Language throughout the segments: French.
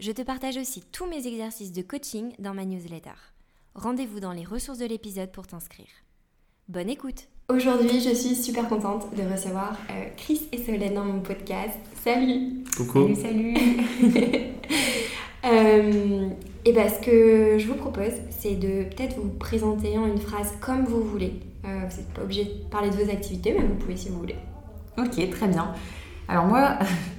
Je te partage aussi tous mes exercices de coaching dans ma newsletter. Rendez-vous dans les ressources de l'épisode pour t'inscrire. Bonne écoute Aujourd'hui, je suis super contente de recevoir euh, Chris et Solène dans mon podcast. Salut Coucou Salut, salut euh, Et bien, ce que je vous propose, c'est de peut-être vous présenter en une phrase comme vous voulez. Euh, vous n'êtes pas obligé de parler de vos activités, mais vous pouvez si vous voulez. Ok, très bien. Alors moi,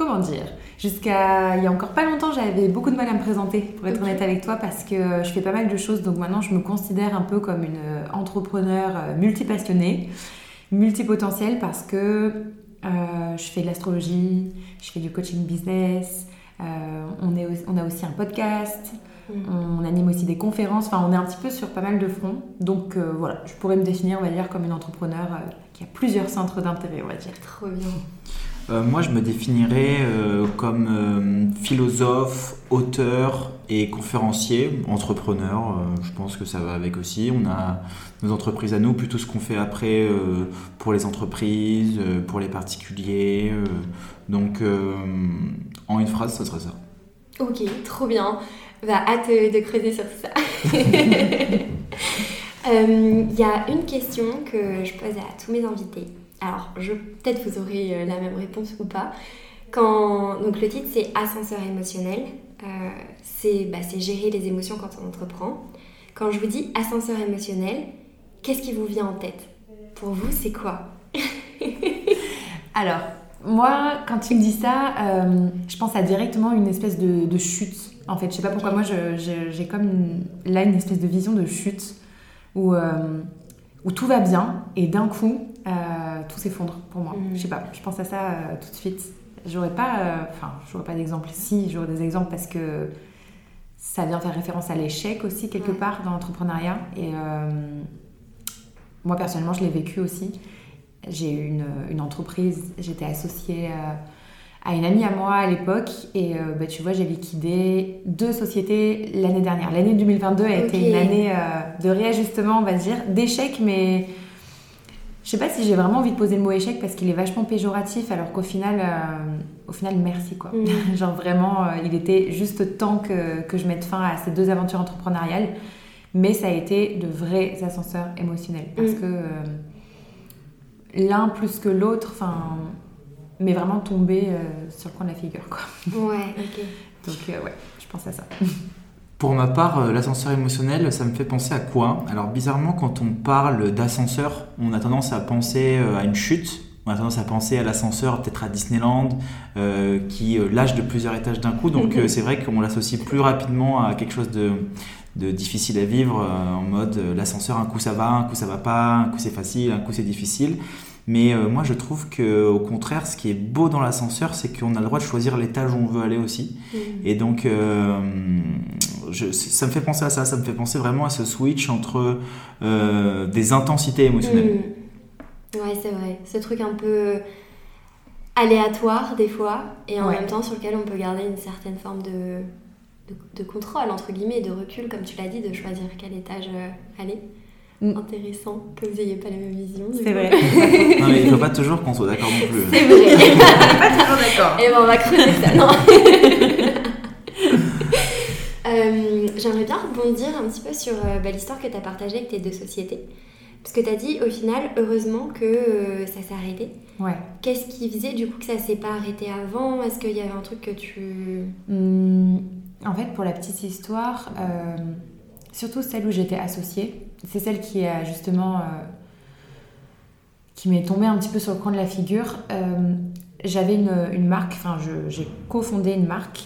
comment dire Jusqu'à il y a encore pas longtemps, j'avais beaucoup de mal à me présenter, pour être honnête avec toi, parce que je fais pas mal de choses. Donc maintenant, je me considère un peu comme une euh, entrepreneur euh, multipassionnée, multipotentielle, parce que euh, je fais de l'astrologie, je fais du coaching business, on, est, on a aussi un podcast, mm. on anime aussi des conférences, enfin on est un petit peu sur pas mal de fronts. Donc voilà, je pourrais me définir, on va dire, comme une entrepreneur qui a plusieurs centres d'intérêt, on va dire. Trop bien. Euh, moi, je me définirais euh, comme euh, philosophe, auteur et conférencier, entrepreneur. je pense que ça va avec aussi. On a nos entreprises à nous, plutôt ce qu'on fait après pour les entreprises, pour les particuliers. donc, en une phrase, ça serait ça. Ok, trop bien. Va hâte de creuser sur ça. Il y a une question que je pose à tous mes invités alors, peut-être vous aurez euh, la même réponse ou pas. Quand, donc le titre c'est Ascenseur émotionnel. Euh, bah, c'est gérer les émotions quand on entreprend. Quand je vous dis ascenseur émotionnel, qu'est-ce qui vous vient en tête? Pour vous, c'est quoi? Alors, moi, quand tu me dis ça, euh, je pense à directement une espèce de, chute. En fait, je sais pas pourquoi, moi, j'ai comme là une espèce de vision de chute où, où tout va bien et d'un coup, euh, tout s'effondre pour moi. Mm. Je sais pas, je pense à ça euh, tout de suite. J'aurais pas, euh, enfin, j'aurais pas d'exemple ici, j'aurais des exemples parce que ça vient faire référence à l'échec aussi quelque part dans l'entrepreneuriat. Et moi personnellement, je l'ai vécu aussi. J'ai eu une, une entreprise, j'étais associée à une amie à moi à l'époque et bah, tu vois j'ai liquidé deux sociétés l'année dernière. L'année 2022 a été une année de réajustement on va dire, d'échec mais je sais pas si j'ai vraiment envie de poser le mot échec parce qu'il est vachement péjoratif, alors qu'au final, euh, au final, merci quoi. Mm. Genre vraiment, euh, il était juste temps que, que, je mette fin à ces deux aventures entrepreneuriales, mais ça a été de vrais ascenseurs émotionnels parce mm. que euh, l'un plus que l'autre, enfin, m'est vraiment tombé sur le coin de la figure quoi. Ouais, ok. Donc ouais, je pense à ça. Pour ma part, euh, l'ascenseur émotionnel, ça me fait penser à quoi? Alors bizarrement, quand on parle d'ascenseur, on a tendance à penser euh, à une chute, on a tendance à penser à l'ascenseur peut-être à Disneyland, euh, qui lâche de plusieurs étages d'un coup. Donc mhm. c'est vrai qu'on l'associe plus rapidement à quelque chose de, de difficile à vivre, en mode l'ascenseur, un coup ça va, un coup ça va pas, un coup c'est facile, un coup c'est difficile. Mais euh, moi, je trouve que au contraire, ce qui est beau dans l'ascenseur, c'est qu'on a le droit de choisir l'étage où on veut aller aussi. Mm. Et donc, euh, ça me fait penser à ça. Ça me fait penser vraiment à ce switch entre euh, des intensités émotionnelles. Mm. Ouais, c'est vrai. Ce truc un peu aléatoire des fois, et en même temps sur lequel on peut garder une certaine forme de, de, contrôle, entre guillemets, de recul, comme tu l'as dit, de choisir quel étage aller. Mm. intéressant que vous n'ayez pas la même vision. C'est vrai. non, mais il ne faut pas toujours qu'on soit d'accord non plus. C'est vrai. pas toujours d'accord. Et eh ben on va creuser ça, non euh, J'aimerais bien rebondir un petit peu sur euh, bah, l'histoire que tu as partagée avec tes deux sociétés. Parce que tu as dit au final, heureusement que euh, ça s'est arrêté. Ouais. Qu'est-ce qui faisait du coup que ça s'est pas arrêté avant? Est-ce qu'il y avait un truc que tu. Hmm, en fait, pour la petite histoire, surtout celle où j'étais associée, c'est celle qui a justement euh, qui m'est tombée un petit peu sur le coin de la figure. Euh, j'avais une, marque, enfin j'ai cofondé une marque.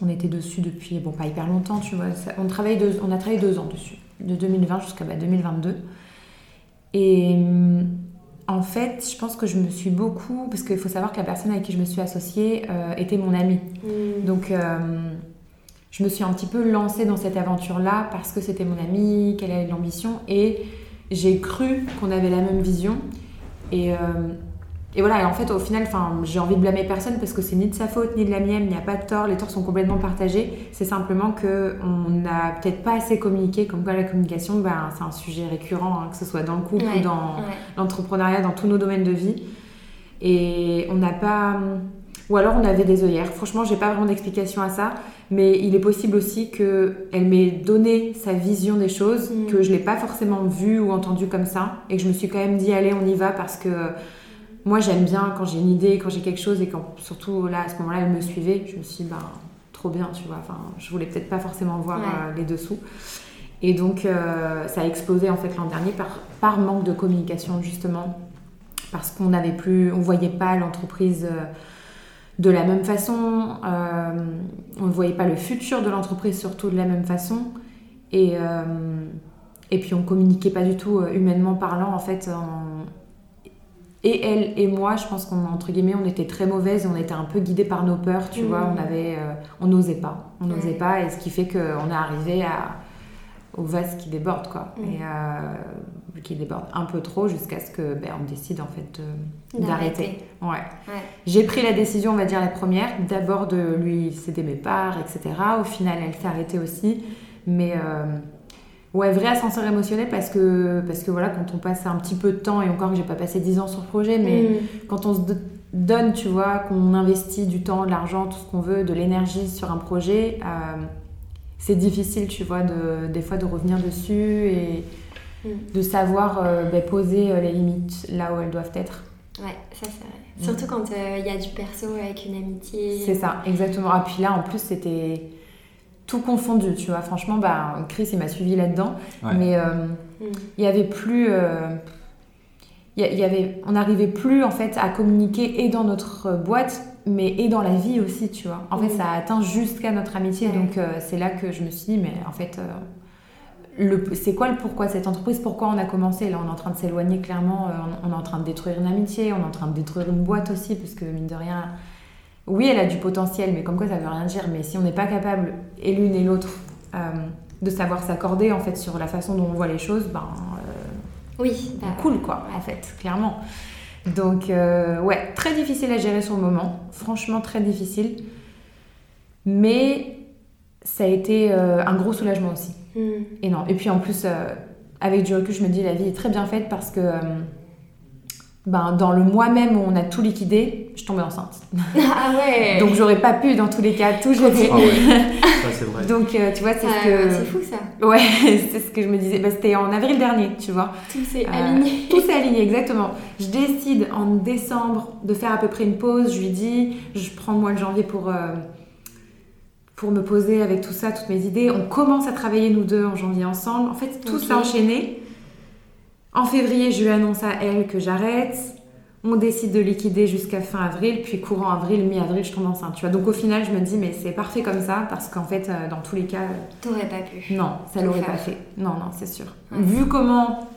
On était dessus depuis, bon pas hyper longtemps, tu vois. on, travaille on a travaillé deux ans dessus, de 2020 jusqu'à 2022. Bah, Et en fait, je pense que je me suis beaucoup, parce qu'il faut savoir que la personne avec qui je me suis associée euh, était mon amie. Mmh. Donc je me suis un petit peu lancée dans cette aventure-là parce que c'était mon amie, qu'elle avait de l'ambition et j'ai cru qu'on avait la même vision. Et, euh, et voilà, et en fait, au final, j'ai envie de blâmer personne parce que c'est ni de sa faute ni de la mienne, il n'y a pas de tort, les torts sont complètement partagés. C'est simplement qu'on n'a peut-être pas assez communiqué, comme quoi la communication, ben, c'est un sujet récurrent, hein, que ce soit dans le couple ou dans l'entrepreneuriat, dans tous nos domaines de vie. Et on n'a pas. Ou alors on avait des œillères. Franchement, j'ai pas vraiment d'explication à ça, mais il est possible aussi qu'elle m'ait donné sa vision des choses, mm. que je l'ai pas forcément vue ou entendue comme ça, et que je me suis quand même dit allez, on y va parce que moi j'aime bien quand j'ai une idée, quand j'ai quelque chose et quand surtout là à ce moment-là elle me suivait, je me suis dit bah trop bien, tu vois. Enfin, je voulais peut-être pas forcément voir euh, les dessous. Et donc euh, ça a explosé en fait l'an dernier par, par manque de communication justement, parce qu'on n'avait plus, on voyait pas l'entreprise. Euh, de la même façon, on ne voyait pas le futur de l'entreprise surtout de la même façon, et, et puis on communiquait pas du tout humainement parlant en fait. En, et elle et moi, je pense qu'on entre guillemets, on était très mauvaises, on était un peu guidées par nos peurs, tu vois, on mm. avait, euh, on n'osait pas, on n'osait pas, et ce qui fait qu'on est arrivé à, au vase qui déborde, quoi, mm. et euh, qui déborde un peu trop jusqu'à ce que, ben, on décide en fait d'arrêter. Ouais. J'ai pris la décision, on va dire la première, d'abord de lui céder mes parts, etc. Au final, elle s'est arrêtée aussi, mais euh, Ouais, vrai ascenseur émotionnel parce que, parce que voilà, quand on passe un petit peu de temps, et encore que j'ai pas passé 10 ans sur le projet, mais mm. quand on se donne, tu vois, qu'on investit du temps, de l'argent, tout ce qu'on veut, de l'énergie sur un projet, euh, c'est difficile, tu vois, de, des fois de revenir dessus et mm. de savoir euh, ben, poser euh, les limites là où elles doivent être. Ouais, ça c'est vrai. Surtout quand il y a du perso avec une amitié. C'est ça, exactement. Ah, puis là, en plus, c'était tout confondu, tu vois. Franchement, bah, Chris, il m'a suivi là-dedans. Mais euh, mm. il y avait plus. Euh, il y avait, on n'arrivait plus en fait à communiquer et dans notre boîte, mais et dans la vie aussi, tu vois. En fait, mm. ça a atteint jusqu'à notre amitié. Donc, euh, c'est là que je me suis dit, mais en fait, c'est quoi le pourquoi de cette entreprise? Pourquoi on a commencé? Là, on est en train de s'éloigner clairement. On, on, est en train de détruire une amitié, on est en train de détruire une boîte aussi, parce que mine de rien, oui, elle a du potentiel, mais comme quoi ça veut rien dire. Mais si on n'est pas capable, et l'une et l'autre, euh, de savoir s'accorder en fait sur la façon dont on voit les choses, ben euh, oui, bah, cool quoi, en fait, clairement. Donc euh, ouais, très difficile à gérer sur le moment, franchement très difficile. Mais ça a été un gros soulagement aussi. Et non, et puis en plus, avec du recul, je me dis la vie est très bien faite parce que ben, dans le mois même où on a tout liquidé, je tombais enceinte. Ah ouais Donc j'aurais pas pu dans tous les cas tout jeter. Ah ouais. c'est vrai. Donc euh, tu vois, c'est ce ah, que. C'est fou ça. Ouais, c'est ce que je me disais. Ben, C'était en avril dernier, tu vois. Tout s'est euh, aligné. Tout s'est aligné, exactement. Je décide en décembre de faire à peu près une pause. Je lui dis, je prends le mois de janvier pour. Euh, pour me poser avec tout ça, toutes mes idées. On commence à travailler nous deux en janvier ensemble. En fait, tout s'est enchaîné. En février, je lui annonce à elle que j'arrête. On décide de liquider jusqu'à fin avril, puis courant avril, mi-avril, je tombe enceinte. Tu vois. Donc au final, je me dis, mais c'est parfait comme ça, parce qu'en fait, euh, dans tous les cas. T'aurais pas pu. Non, ça l'aurait pas fait. Non, non, c'est sûr. Vu comment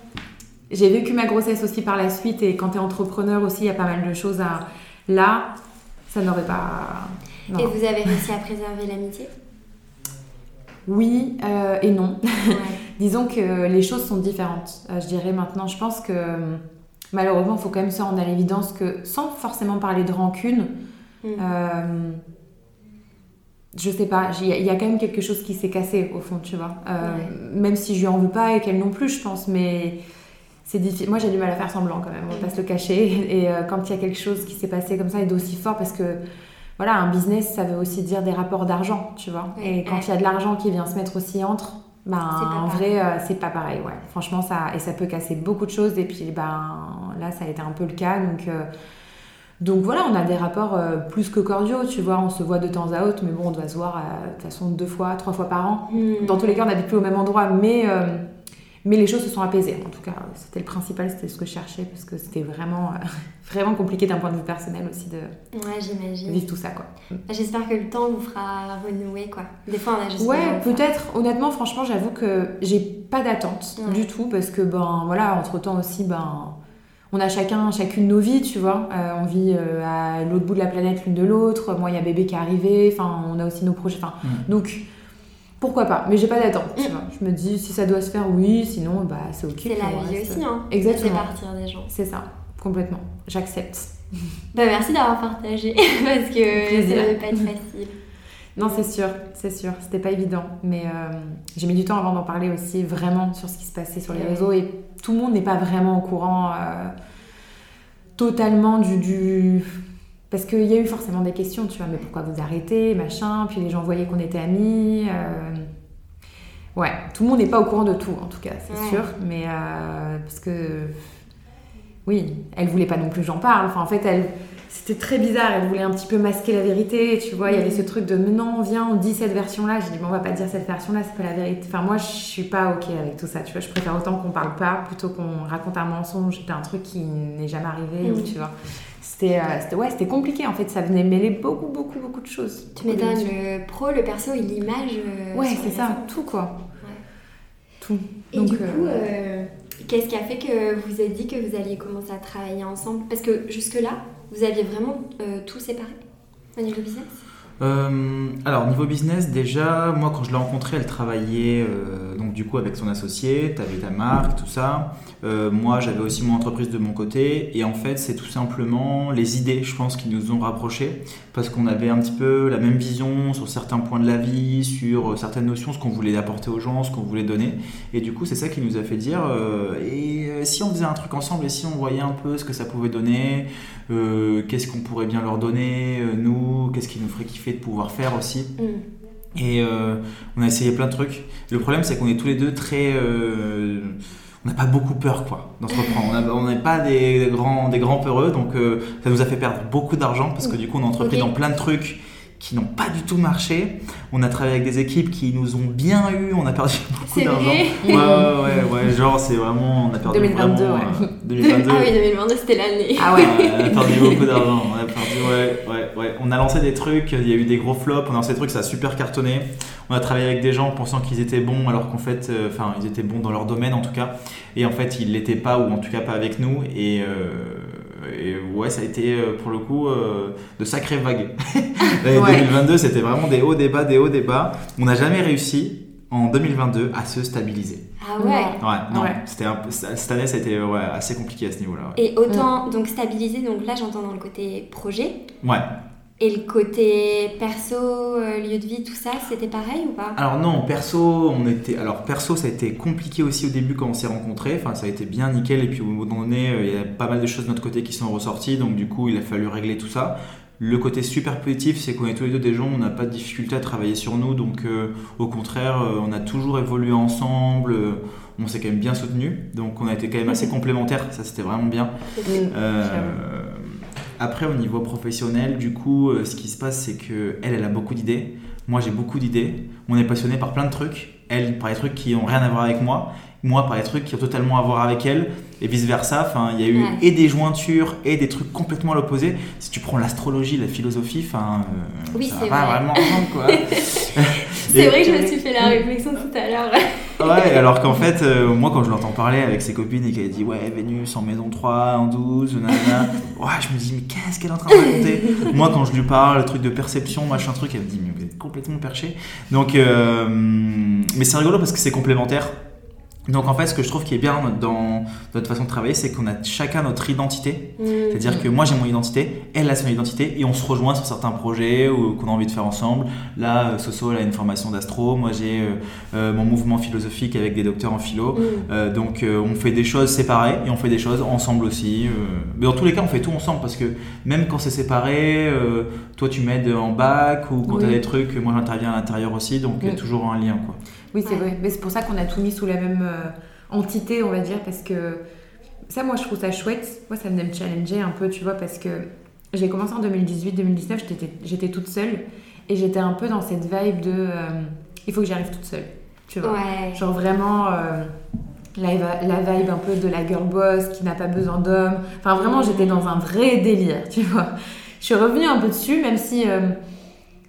j'ai vécu ma grossesse aussi par la suite, et quand tu es entrepreneur aussi, il y a pas mal de choses à. Là, ça n'aurait pas. Et vous avez réussi à préserver l'amitié? Oui euh, et non. Disons que les choses sont différentes. Euh, je dirais maintenant, je pense que malheureusement, il faut quand même se rendre à l'évidence que sans forcément parler de rancune, mm. euh, je sais pas, il y, a quand même quelque chose qui s'est cassé au fond, tu vois. Même si je lui en veux pas et qu'elle non plus, je pense, mais c'est difficile. Moi, j'ai du mal à faire semblant quand même, on va pas se le cacher. Et quand il y a quelque chose qui s'est passé comme ça et d'aussi fort, parce que voilà, un business, ça veut aussi dire des rapports d'argent, tu vois. Et quand il y a de l'argent qui vient se mettre aussi entre, ben, en vrai, euh, c'est pas pareil, ouais. Franchement, ça, et ça peut casser beaucoup de choses. Et puis, ben, là, ça a été un peu le cas. Donc, euh, donc voilà, on a des rapports euh, plus que cordiaux, tu vois. On se voit de temps à autre, mais bon, on doit se voir de toute façon deux fois, trois fois par an. Hmm. Dans tous les cas, on n'habite plus au même endroit, mais mais les choses se sont apaisées. En tout cas, c'était le principal, c'était ce que je cherchais, parce que c'était vraiment, euh, vraiment compliqué d'un point de vue personnel aussi de ouais, vivre tout ça. quoi. J'espère que le temps vous fera renouer. Quoi. Des fois, on a juste. Ouais, peut-être. Honnêtement, franchement, j'avoue que j'ai pas d'attente du tout, parce que, ben voilà, entre temps aussi, ben. On a chacun, chacune nos vies, tu vois. Euh, on vit euh, à l'autre bout de la planète l'une de l'autre. Moi, il y a bébé qui est arrivé. Enfin, on a aussi nos projets. Enfin, mm. donc, pourquoi pas Mais j'ai pas d'attente, tu Mm. vois. Je me dis, si ça doit se faire, oui, sinon, bah, c'est ok. C'est la vie reste, aussi, hein. Exactement. C'est partir des gens. C'est ça, complètement. J'accepte. Bah, merci d'avoir partagé parce que Plaisir. ça devait pas être facile. Non, c'est sûr, c'est sûr. C'était pas évident. Mais euh, j'ai mis du temps avant d'en parler aussi, vraiment, sur ce qui se passait sur les réseaux. Et tout le monde n'est pas vraiment au courant euh, totalement du. du... Parce qu'il y a eu forcément des questions, tu vois, mais pourquoi vous arrêtez, machin. Puis les gens voyaient qu'on était amis. euh, Ouais, tout le monde n'est pas au courant de tout, en tout cas, c'est Ouais. sûr. Mais euh, parce que. Oui, elle voulait pas non plus que j'en parle. Enfin, en fait, elle. C'était très bizarre, elle voulait un petit peu masquer la vérité, tu vois, il y avait ce truc de non, viens, on dit cette version-là. J'ai dit, bon, on va pas dire cette version-là, c'est pas la vérité. Enfin, moi, je suis pas ok avec tout ça, tu vois, je préfère autant qu'on parle pas plutôt qu'on raconte un mensonge d'un truc qui n'est jamais arrivé, ou tu vois. C'était, euh, c'était- ouais, c'était compliqué en fait, ça venait mêler beaucoup, beaucoup, beaucoup de choses. Tu m'étonnes, le pro, le perso et l'image. euh, Ouais, c'est ça, tout quoi. Tout. Et Donc, du euh, coup, euh, qu'est-ce qui a fait que vous avez dit que vous alliez commencer à travailler ensemble? Parce que jusque-là, vous aviez vraiment euh, tout séparé au niveau business? Euh, alors niveau business déjà moi quand je l'ai rencontrée elle travaillait euh, donc du coup avec son associé t'avais ta marque tout ça. Euh, moi j'avais aussi mon entreprise de mon côté. Et en fait c'est tout simplement les idées je pense qui nous ont rapprochés. Parce qu'on avait un petit peu la même vision sur certains points de la vie sur certaines notions ce qu'on voulait apporter aux gens ce qu'on voulait donner. Et du coup c'est ça qui nous a fait dire et si on faisait un truc ensemble et si on voyait un peu ce que ça pouvait donner euh, qu'est-ce qu'on pourrait bien leur donner, euh, nous, qu'est-ce qui nous ferait kiffer de pouvoir faire aussi. Mm. Et euh, on a essayé plein de trucs. Le problème, c'est qu'on est tous les deux très. on n'a pas beaucoup peur, quoi, d'entreprendre. On n'est pas des, des grands, des grands peureux, donc euh, ça nous a fait perdre beaucoup d'argent parce que du coup, on a entrepris dans plein de trucs qui n'ont pas du tout marché. On a travaillé avec des équipes qui nous ont bien eu, on a perdu beaucoup d'argent. Ouais, ouais, ouais, ouais, genre, c'est vraiment. On a perdu 2022, vraiment, ouais. euh, 2022. Ah oui, 2022, c'était l'année. Ah ouais. Ouais, on a perdu beaucoup d'argent. On a perdu, ouais, ouais, ouais. On a lancé des trucs, il y a eu des gros flops, on a lancé des trucs, ça a super cartonné. On a travaillé avec des gens pensant qu'ils étaient bons, alors qu'en fait, euh, enfin, ils étaient bons dans leur domaine en tout cas. Et en fait, ils l'étaient pas, ou en tout cas pas avec nous. Et, euh, et ouais, ça a été euh, pour le coup euh, de sacrées vagues. L'année Ouais. 2022, c'était vraiment des hauts, des bas, des hauts, des bas. On n'a jamais réussi en 2022 à se stabiliser. Ah ouais. Ouais, non, Ouais. c'était un peu- cette année, ça a été ouais, assez compliqué à ce niveau-là. ouais. Et autant, donc stabiliser, donc là j'entends dans le côté projet. Ouais. Et le côté perso, euh, lieu de vie, tout ça, c'était pareil ou pas? Alors non, perso, on était. Alors perso, ça a été compliqué aussi au début quand on s'est rencontrés. Enfin, ça a été bien nickel et puis au moment donné, euh, il y a pas mal de choses de notre côté qui sont ressorties. Donc du coup, il a fallu régler tout ça. Le côté super positif, c'est qu'on est tous les deux des gens, on n'a pas de difficulté à travailler sur nous. Donc euh, au contraire, on a toujours évolué ensemble. on s'est quand même bien soutenus. Donc on a été quand même assez complémentaires. Ça, c'était vraiment bien. Euh, après, au niveau professionnel, du coup, euh, ce qui se passe, c'est que elle, elle a beaucoup d'idées. Moi, j'ai beaucoup d'idées. On est passionné par plein de trucs. Elle, par des trucs qui ont rien à voir avec moi. Moi, par des trucs qui ont totalement à voir avec elle. Et vice versa. Enfin, il y a eu Ouais. et des jointures et des trucs complètement à l'opposé. Si tu prends l'astrologie, la philosophie, enfin, euh, Oui, ça va vrai. vraiment ensemble, quoi. C'est vrai que je me suis fait la réflexion tout à l'heure. Ouais, alors qu'en fait, euh, moi quand je l'entends parler avec ses copines et qu'elle dit ouais, Vénus en maison 3, en 12, nanana, ouais, je me dis mais qu'est-ce qu'elle est en train de raconter? Moi quand je lui parle, le truc de perception, machin truc, elle me dit mais vous êtes complètement perché. Donc, euh, mais c'est rigolo parce que c'est complémentaire. Donc en fait, ce que je trouve qui est bien dans notre façon de travailler, c'est qu'on a chacun notre identité. Mm. C'est-à-dire que moi j'ai mon identité, elle a son identité, et on se rejoint sur certains projets ou qu'on a envie de faire ensemble. Là, euh, Soso elle a une formation d'astro, moi j'ai euh, euh, mon mouvement philosophique avec des docteurs en philo. Mm. Euh, donc euh, on fait des choses séparées et on fait des choses ensemble aussi. Mais dans tous les cas, on fait tout ensemble parce que même quand c'est séparé, toi tu m'aides en bac ou quand Oui. tu as des trucs, moi j'interviens à l'intérieur aussi, donc il y a Mm. toujours un lien quoi. Oui, c'est Ouais. vrai. Mais c'est pour ça qu'on a tout mis sous la même euh, entité, on va dire, parce que ça, moi, je trouve ça chouette. Moi, ça venait me challenger un peu, tu vois, parce que j'ai commencé en 2018-2019, j'étais- toute seule, et j'étais un peu dans cette vibe de euh, il faut que j'arrive toute seule, tu vois. Ouais. Genre vraiment euh, la, la vibe un peu de la girl boss qui n'a pas besoin d'hommes. Enfin, vraiment, j'étais dans un vrai délire, tu vois. Je suis revenue un peu dessus, même si, euh,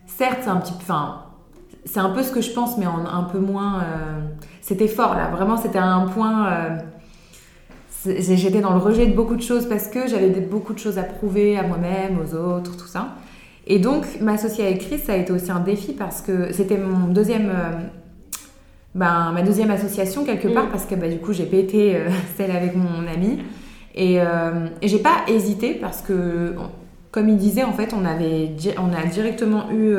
certes, c'est un petit peu. Enfin, c'est un peu ce que je pense, mais en un peu moins. euh, c'était fort, là. Vraiment, c'était un point. euh, J'étais dans le rejet de beaucoup de choses parce que j'avais beaucoup de choses à prouver à moi-même, aux autres, tout ça. Et donc, m'associer avec Chris, ça a été aussi un défi parce que c'était mon deuxième, euh, ben, ma deuxième association quelque part Mm. parce que bah, du coup j'ai pété celle avec mon ami et, et j'ai pas hésité parce que comme il disait en fait on avait on a directement eu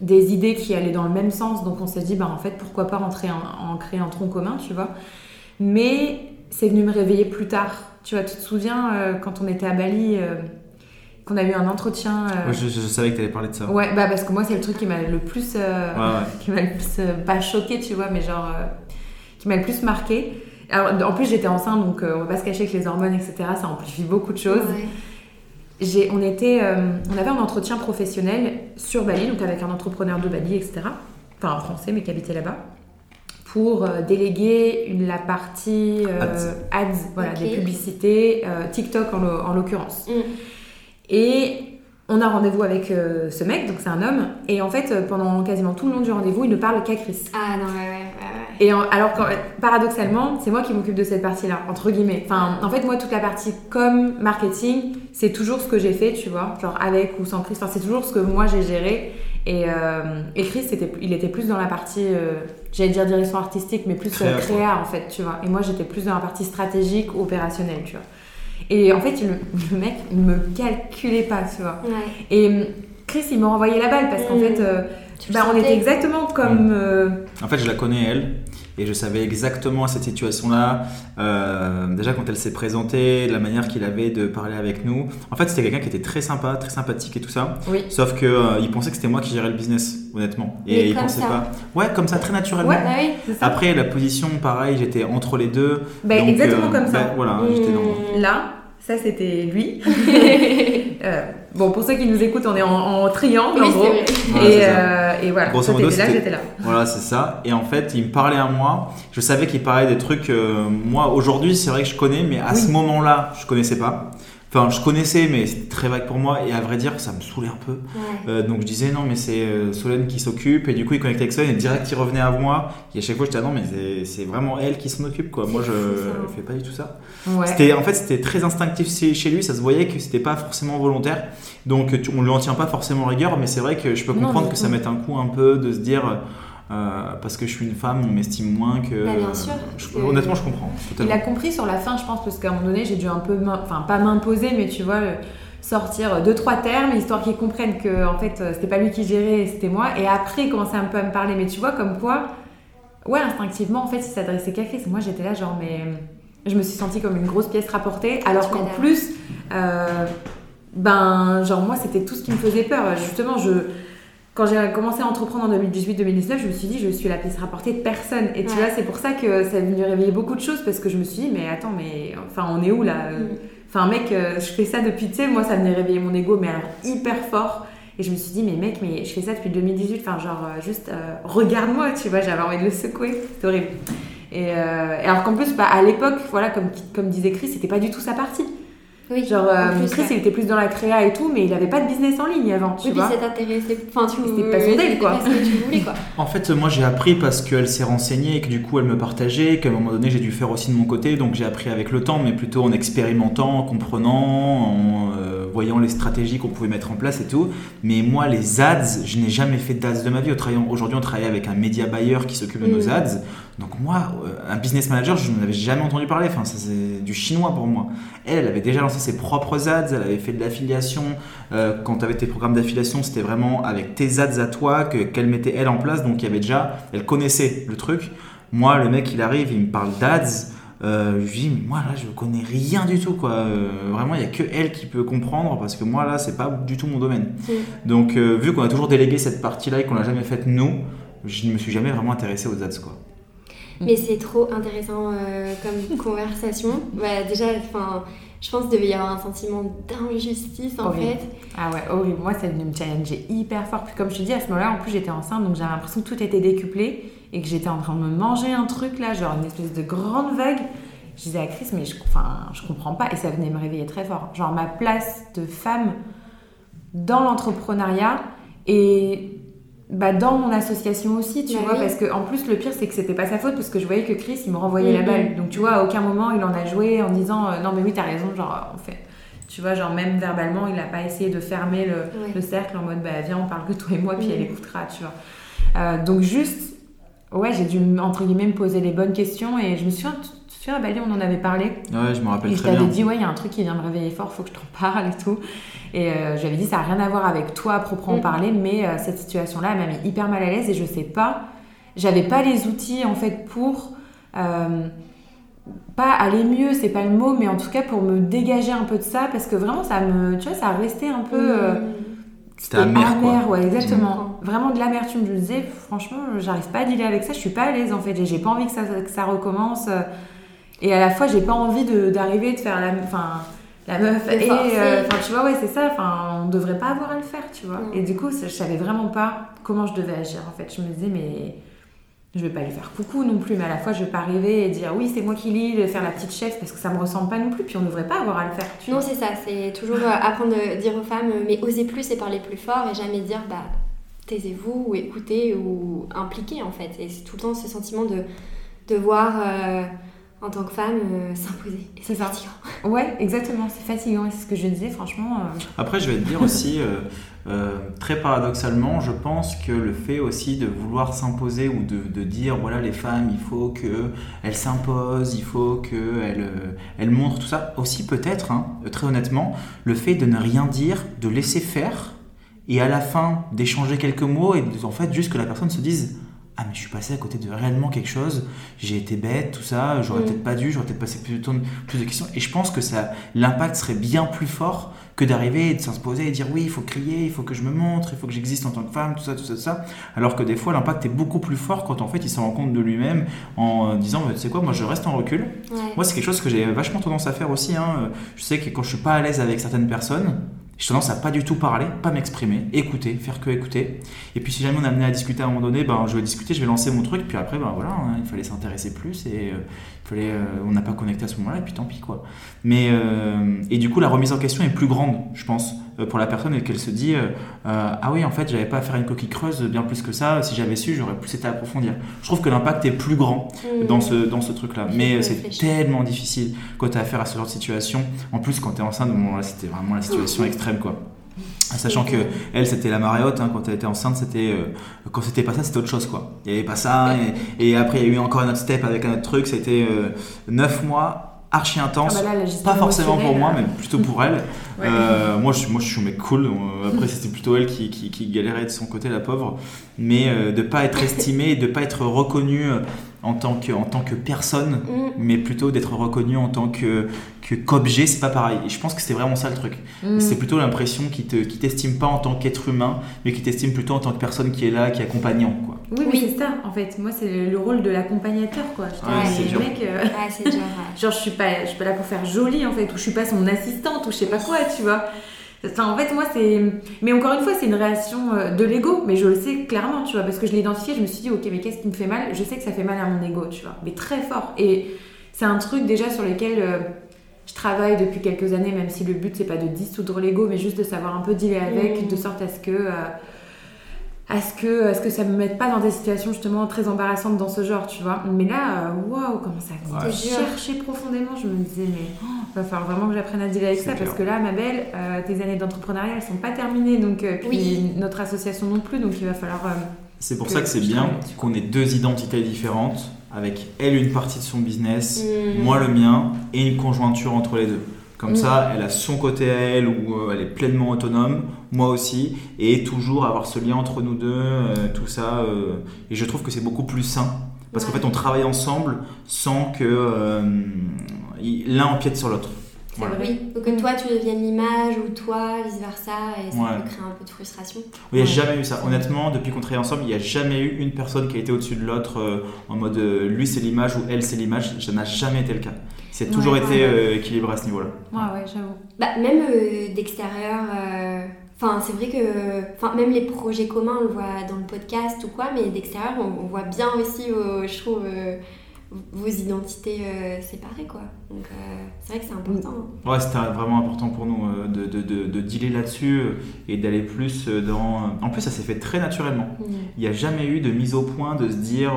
des idées qui allaient dans le même sens. Donc on s'est dit bah en fait pourquoi pas rentrer en, en créer un tronc commun tu vois. Mais c'est venu me réveiller plus tard. Tu vois tu te souviens euh, quand on était à Bali euh, qu'on a eu un entretien euh, Ouais, je, je savais que tu allais parler de ça. ouais bah parce que moi c'est le truc qui m'a le plus euh, Ouais, ouais. qui m'a le plus euh, pas choqué tu vois mais genre euh, qui m'a le plus marqué. Alors en plus j'étais enceinte donc euh, on va pas se cacher que les hormones etc ça amplifie beaucoup de choses on était euh, on avait un entretien professionnel sur Bali donc avec un entrepreneur de Bali etc enfin un français mais qui habitait là-bas pour euh, déléguer une, la partie euh, Ads. ads, voilà, des publicités, euh, TikTok en, l'o- en l'occurrence. Mm. Et on a rendez-vous avec euh, ce mec, donc c'est un homme, et en fait, pendant quasiment tout le long du rendez-vous, il ne parle qu'à Chris. Ah non, ouais. ouais. Et en- alors, paradoxalement, c'est moi qui m'occupe de cette partie-là, entre guillemets. Enfin, en fait, moi, toute la partie com, marketing, c'est toujours ce que j'ai fait, tu vois, genre avec ou sans Chris. Enfin, c'est toujours ce que moi j'ai géré. Et, euh, et Chris, il était plus dans la partie, euh, j'allais dire direction artistique, mais plus euh, Créa, en fait, tu vois. Et moi, j'étais plus dans la partie stratégique, opérationnelle, tu vois. Et en fait, le, le mec, il me calculait pas, tu vois. Ouais. Et hum, Chris, il m'a renvoyé la balle parce qu'en Mm. fait, euh, Tu bah, on était exactement comme. euh, En fait, je la connais elle, et je savais exactement à cette situation-là. euh, déjà, quand elle s'est présentée, la manière qu'il avait de parler avec nous. En fait, c'était quelqu'un qui était très sympa, très sympathique et tout ça. Oui. Sauf que euh, il pensait que c'était moi qui gérais le business, honnêtement. Et Mais il comme pensait ça. pas. Ouais, comme ça, très naturellement. Ouais. Bah oui. c'est ça. Après, la position, pareil, j'étais entre les deux. Bah, Donc, exactement euh, comme ça. bah, voilà, j'étais dans. Mm. Là, ça c'était lui. Bon, pour ceux qui nous écoutent, on est en, en triangle en gros. Voilà, et, euh, et voilà, Grosso modo, là, j'étais là. Voilà, c'est ça. Et en fait, il me parlait à moi. Je savais qu'il parlait des trucs. euh, moi, aujourd'hui, c'est vrai que je connais, mais à Oui. ce moment-là, je connaissais pas. Enfin, je connaissais, mais c'était très vague pour moi. Et à vrai dire, ça me saoulait un peu. Ouais. Euh, donc je disais non, mais c'est euh, Solène qui s'occupe. Et du coup, il connectait avec Solène et direct, il revenait à moi. Et à chaque fois, j'étais ah non, mais c'est- vraiment elle qui s'en occupe, quoi. Moi, je fais pas du tout ça. Ouais. C'était en fait c'était très instinctif chez lui, ça se voyait que c'était pas forcément volontaire. Donc on lui en tient pas forcément rigueur, mais c'est vrai que je peux comprendre que ça mette un coup un peu de se dire euh, parce que je suis une femme, on m'estime moins que. Bah, bien sûr, Je- que- honnêtement, je comprends. Il a compris sur la fin, je pense, parce qu'à un moment donné, j'ai dû un peu, enfin pas m'imposer, mais tu vois, euh, sortir deux trois termes histoire qu'ils comprennent que en fait euh, c'était pas lui qui gérait, c'était moi. Et après, il commençait un peu à me parler, mais tu vois comme quoi, ouais, instinctivement, en fait, il s'adressait qu'à Chris. Moi, j'étais là, genre, mais euh, je me suis sentie comme une grosse pièce rapportée, alors qu'en plus, euh, ben, genre moi, c'était tout ce qui me faisait peur. Justement, je quand j'ai commencé à entreprendre en 2018-2019, je me suis dit, je suis la pièce rapportée de personne. Et tu Ouais. vois, c'est pour ça que ça est venu réveiller beaucoup de choses, parce que je me suis dit, mais attends, mais enfin, on est où là Mm. Enfin, mec, euh, je fais ça depuis, tu sais, moi, ça venait réveiller mon ego, mais alors hyper fort. Et je me suis dit, mais mec, mais je fais ça depuis 2018, enfin, genre, euh, juste, euh, regarde-moi, tu vois, j'avais envie de le secouer. C'était horrible. Et, euh, et alors qu'en plus, bah, à l'époque, voilà, comme, comme disait Chris, c'était pas du tout sa partie. Oui. Genre, euh, en plus, Chris, ouais. il était plus dans la créa et tout, mais il avait pas de business en ligne avant, tu Oui, puis vois. ça t'intéressait. Enfin, tu C'était pas son c'était quoi. pas ce que tu voulais, quoi. En fait, moi j'ai appris parce qu'elle s'est renseignée et que du coup elle me partageait, qu'à un moment donné j'ai dû faire aussi de mon côté, donc j'ai appris avec le temps, mais plutôt en expérimentant, en comprenant, en euh, voyant les stratégies qu'on pouvait mettre en place et tout. Mais moi, les ads, je n'ai jamais fait d'ads de ma vie. Aujourd'hui, on travaille avec un média buyer qui s'occupe de nos Mm. ads. Donc moi, euh, un business manager, je n'en avais jamais entendu parler. Enfin, c'est du chinois pour moi. Elle, elle avait déjà lancé ses propres ads, elle avait fait de l'affiliation. Euh, quand tu avais tes programmes d'affiliation, c'était vraiment avec tes ads à toi que qu'elle mettait elle en place. Donc il y avait déjà, elle connaissait le truc. Moi, le mec, il arrive, il me parle d'ads. Euh, je lui dis, mais moi là, je connais rien du tout quoi. Euh, vraiment, il y a que elle qui peut comprendre parce que moi là, c'est pas du tout mon domaine. Mm. Donc, euh, vu qu'on a toujours délégué cette partie-là et qu'on l'a jamais faite nous, je ne me suis jamais vraiment intéressé aux ads quoi. Mais c'est trop intéressant euh, comme conversation. Bah, déjà, enfin, je pense qu'il devait y avoir un sentiment d'injustice en Horrible. fait. Ah ouais, horrible. Moi, ça venait me challenger hyper fort. Puis comme je te dis, à ce moment-là, en plus, j'étais enceinte, donc j'avais l'impression que tout était décuplé et que j'étais en train de me manger un truc là, genre une espèce de grande vague. Je disais à Chris, mais je, enfin, je comprends pas. Et ça venait me réveiller très fort. Genre ma place de femme dans l'entrepreneuriat et bah, dans mon association aussi, tu Bah vois. oui. Parce que en plus, le pire, c'est que c'était pas sa faute parce que je voyais que Chris, il me renvoyait la Mhm. balle. Donc tu vois, à aucun moment, il en a joué en disant euh, non, mais oui, t'as raison, genre, on fait. Tu vois, genre même verbalement, il n'a pas essayé de fermer le, cercle en mode bah viens, on parle que toi et moi, puis Mhm. elle écoutera, tu vois. Euh, donc juste, ouais, j'ai dû, entre guillemets, me poser les bonnes questions et je me souviens, tu te souviens, à Bali, on en avait parlé. Ouais, je me rappelle Et je très bien. t'avais dit, ouais, il y a un truc qui vient me réveiller fort, faut que je t'en parle et tout. Et euh, j'avais dit, ça n'a rien à voir avec toi à proprement Mm. parler, mais euh, cette situation-là, elle m'a mis hyper mal à l'aise et je sais pas, j'avais pas les outils en fait pour. euh, pas aller mieux, c'est pas le mot, mais en tout cas pour me dégager un peu de ça, parce que vraiment ça me, tu vois, ça restait un peu. euh, C'était amer, quoi. ouais, exactement. Vraiment de l'amertume. Je me disais, franchement, j'arrive pas à dealer avec ça, je suis pas à l'aise en fait, et j'ai pas envie que ça, que ça recommence. euh, Et à la fois, j'ai pas envie de- d'arriver, de, faire la, enfin, la meuf. De Et, euh, enfin, tu vois, ouais, c'est ça, enfin, on devrait pas avoir à le faire, tu vois. Mm. Et du coup, je savais vraiment pas comment je devais agir en fait. Je me disais, mais je vais pas lui faire coucou non plus, mais à la fois, je vais pas arriver et dire, oui, c'est moi qui lis, de faire la petite chef, parce que ça me ressemble pas non plus, puis on devrait pas avoir à le faire, tu Non, c'est ça, c'est toujours euh, apprendre à dire aux femmes, euh, mais osez plus et parler plus fort et jamais dire, bah, taisez-vous ou écoutez ou impliquez en fait. Et c'est tout le temps ce sentiment de devoir, euh, en tant que femme, euh, s'imposer. Et C'est fatigant. Ouais, exactement, c'est fatigant, c'est ce que je disais, franchement. euh, Après, je vais te dire aussi, euh, euh, très paradoxalement, je pense que le fait aussi de vouloir s'imposer ou de, de dire, voilà, les femmes, il faut qu'elles s'imposent, il faut qu'elles elles montrent tout ça, aussi peut-être, hein, très honnêtement, le fait de ne rien dire, de laisser faire, et à la fin d'échanger quelques mots, et de- en fait, juste que la personne se dise, ah mais je suis passé à côté de réellement quelque chose, j'ai été bête, tout ça, j'aurais Mm. peut-être pas dû, j'aurais peut-être passé plus de, temps- plus de questions. Et je pense que ça, l'impact serait bien plus fort que d'arriver et de s'imposer et dire oui, il faut crier, il faut que je me montre, il faut que j'existe en tant que femme, tout ça, tout ça, tout ça. Alors que des fois, l'impact est beaucoup plus fort quand en fait il se rend compte de lui-même en euh, disant, tu sais quoi, moi je reste en recul. Ouais. Moi, c'est quelque chose que j'ai vachement tendance à faire aussi. hein. Je sais que quand je suis pas à l'aise avec certaines personnes, j'ai tendance à pas du tout parler, pas m'exprimer, écouter, faire que écouter. Et puis si jamais on est amené à discuter à un moment donné, ben, je vais discuter, je vais lancer mon truc, puis après, ben, voilà, hein, il fallait s'intéresser plus et euh, euh, on n'a pas connecté à ce moment-là, et puis tant pis quoi. Mais euh, et du coup, la remise en question est plus grande, je pense, pour la personne et qu'elle se dit, euh, euh, ah oui, en fait, j'avais pas à faire une coquille creuse bien plus que ça. Si j'avais su, j'aurais plus été à approfondir. Je trouve que l'impact est plus grand Mm. dans ce, dans ce truc-là. Il Mais c'est tellement difficile quand tu as affaire à ce genre de situation. En plus, quand tu es enceinte, bon, là, c'était vraiment la situation extrême, quoi. Sachant que elle, c'était la marée haute, hein, quand elle était enceinte, c'était euh, quand c'était pas ça, c'était autre chose, quoi. Il y avait pas ça, et, et après il y a eu encore un autre step avec un autre truc. C'était 9 mois archi intense. Ah bah là, Pas forcément pour moi, émotionnelle, mais plutôt pour elle. Ouais. Euh, moi, je, moi, je suis un mec cool. Euh, Après, c'était plutôt elle qui, qui, qui galérait de son côté, la pauvre. Mais euh, de pas être estimée et de pas être reconnue euh, en tant que, en tant que personne, Mm. mais plutôt d'être reconnue en tant que que qu'objet, c'est pas pareil. Et je pense que c'était vraiment ça le truc. Mm. C'est plutôt l'impression qu'ils te, qu'ils t'estiment pas en tant qu'être humain, mais qu'ils t'estiment plutôt en tant que personne qui est là, qui est accompagnant, quoi. Oui, mais Oui. c'est ça, en fait. Moi, c'est le rôle de l'accompagnateur, quoi. Je Ouais, dis, c'est mais dur. mec, euh, Ouais, c'est dur. ouais. genre, je suis pas, je suis pas là pour faire jolie, en fait, ou je suis pas son assistante, ou je sais pas quoi, tu vois. Enfin, en fait, moi, c'est. Mais encore une fois, c'est une réaction euh, de l'ego, mais je le sais clairement, tu vois, parce que je l'ai identifié, je me suis dit, ok, mais qu'est-ce qui me fait mal? Je sais que ça fait mal à mon ego, tu vois, mais très fort. Et c'est un truc déjà sur lequel euh, je travaille depuis quelques années, même si le but, c'est pas de dissoudre l'ego, mais juste de savoir un peu dealer avec, Mhm. de sorte à ce que. euh, à ce que, à ce que ça me mette pas dans des situations justement très embarrassantes dans ce genre, tu vois. Mais là, euh, waouh, comment ça Ouais. Je cherchais profondément, je me disais, mais oh, va falloir vraiment que j'apprenne à dealer avec ça, clair. parce que là, ma belle, euh, tes années d'entrepreneuriat, elles sont pas terminées, donc, euh, puis Oui. notre association non plus, donc il va falloir... euh, C'est pour Que ça que c'est bien qu'on ait deux identités différentes, avec elle une partie de son business, Mm. moi le mien, et une conjointure entre les deux. Comme Mm. ça, elle a son côté à elle où euh, elle est pleinement autonome, moi aussi, et toujours avoir ce lien entre nous deux, euh, tout ça. euh, et je trouve que c'est beaucoup plus sain. Parce qu'en fait, on travaille ensemble sans que euh, l'un empiète sur l'autre. C'est Voilà. vrai. Oui, ou que toi tu deviennes l'image ou toi vice versa et ça Ouais. peut créer un peu de frustration. Il n'y a Ouais. jamais eu ça. Honnêtement, depuis qu'on travaille ensemble, il n'y a jamais eu une personne qui a été au-dessus de l'autre euh, en mode euh, lui c'est l'image ou elle c'est l'image. Ça n'a jamais été le cas. C'est toujours Ouais, été euh, équilibré à ce niveau-là. Ouais, ouais, j'avoue. Bah, même euh, d'extérieur, euh, enfin c'est vrai que, enfin même les projets communs, on le voit dans le podcast ou quoi, mais d'extérieur, on, on voit bien aussi, vos- je trouve, euh, vos identités euh, séparées quoi. Donc euh, c'est vrai que c'est important. hein. Ouais, c'était vraiment important pour nous euh, de, de, de, de dealer là-dessus et d'aller plus dans. En plus, ça s'est fait très naturellement. Mm. Il n'y a jamais eu de mise au point de se dire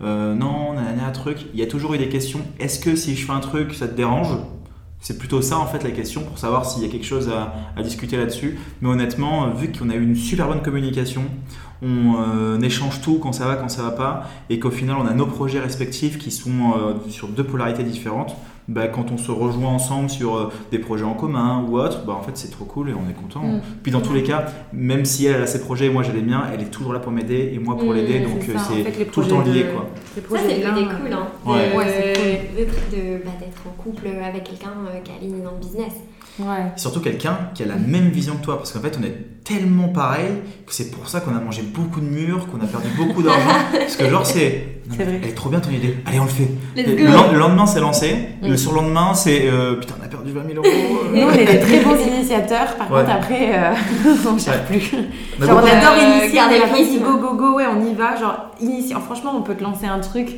non, nanana, un truc. Il y a toujours eu des questions. Est-ce que si je fais un truc, ça te dérange? C'est plutôt ça en fait la question pour savoir s'il y a quelque chose à, à discuter là-dessus. Mais honnêtement, vu qu'on a eu une super bonne communication, on euh, échange tout quand ça va, quand ça va pas, et qu'au final on a nos projets respectifs qui sont euh, sur deux polarités différentes. Bah, quand on se rejoint ensemble sur euh, des projets en commun ou autre, bah, en fait c'est trop cool et on est content. Mm. Puis dans tous les cas, même si elle a ses projets et moi j'ai les miens, elle est toujours là pour m'aider et moi pour Mm, l'aider, c'est donc euh, en fait, les c'est tout le temps projets lié de- quoi. Les Ça, c'est cool, hein. Ouais. C'est bah, d'être en couple avec quelqu'un euh, qui est aligné dans le business. Ouais. Surtout quelqu'un qui a la même vision que toi, parce qu'en fait on est tellement pareil que c'est pour ça qu'on a mangé beaucoup de murs, qu'on a perdu beaucoup d'argent, parce que genre c'est... non, C'est vrai. Elle est trop bien ton idée, allez on le fait. Let's Le, go. len- le lendemain c'est lancé, Mm. le surlendemain c'est... euh, putain on a perdu 20 000 euros. euh. Nous, on est des très bons initiateurs, par Ouais. contre, après, euh, on ne cherche plus. Mais Genre, on adore Euh, initier, on est go, go, go, ouais, on y va. Genre, initie. oh, franchement, on peut te lancer un truc,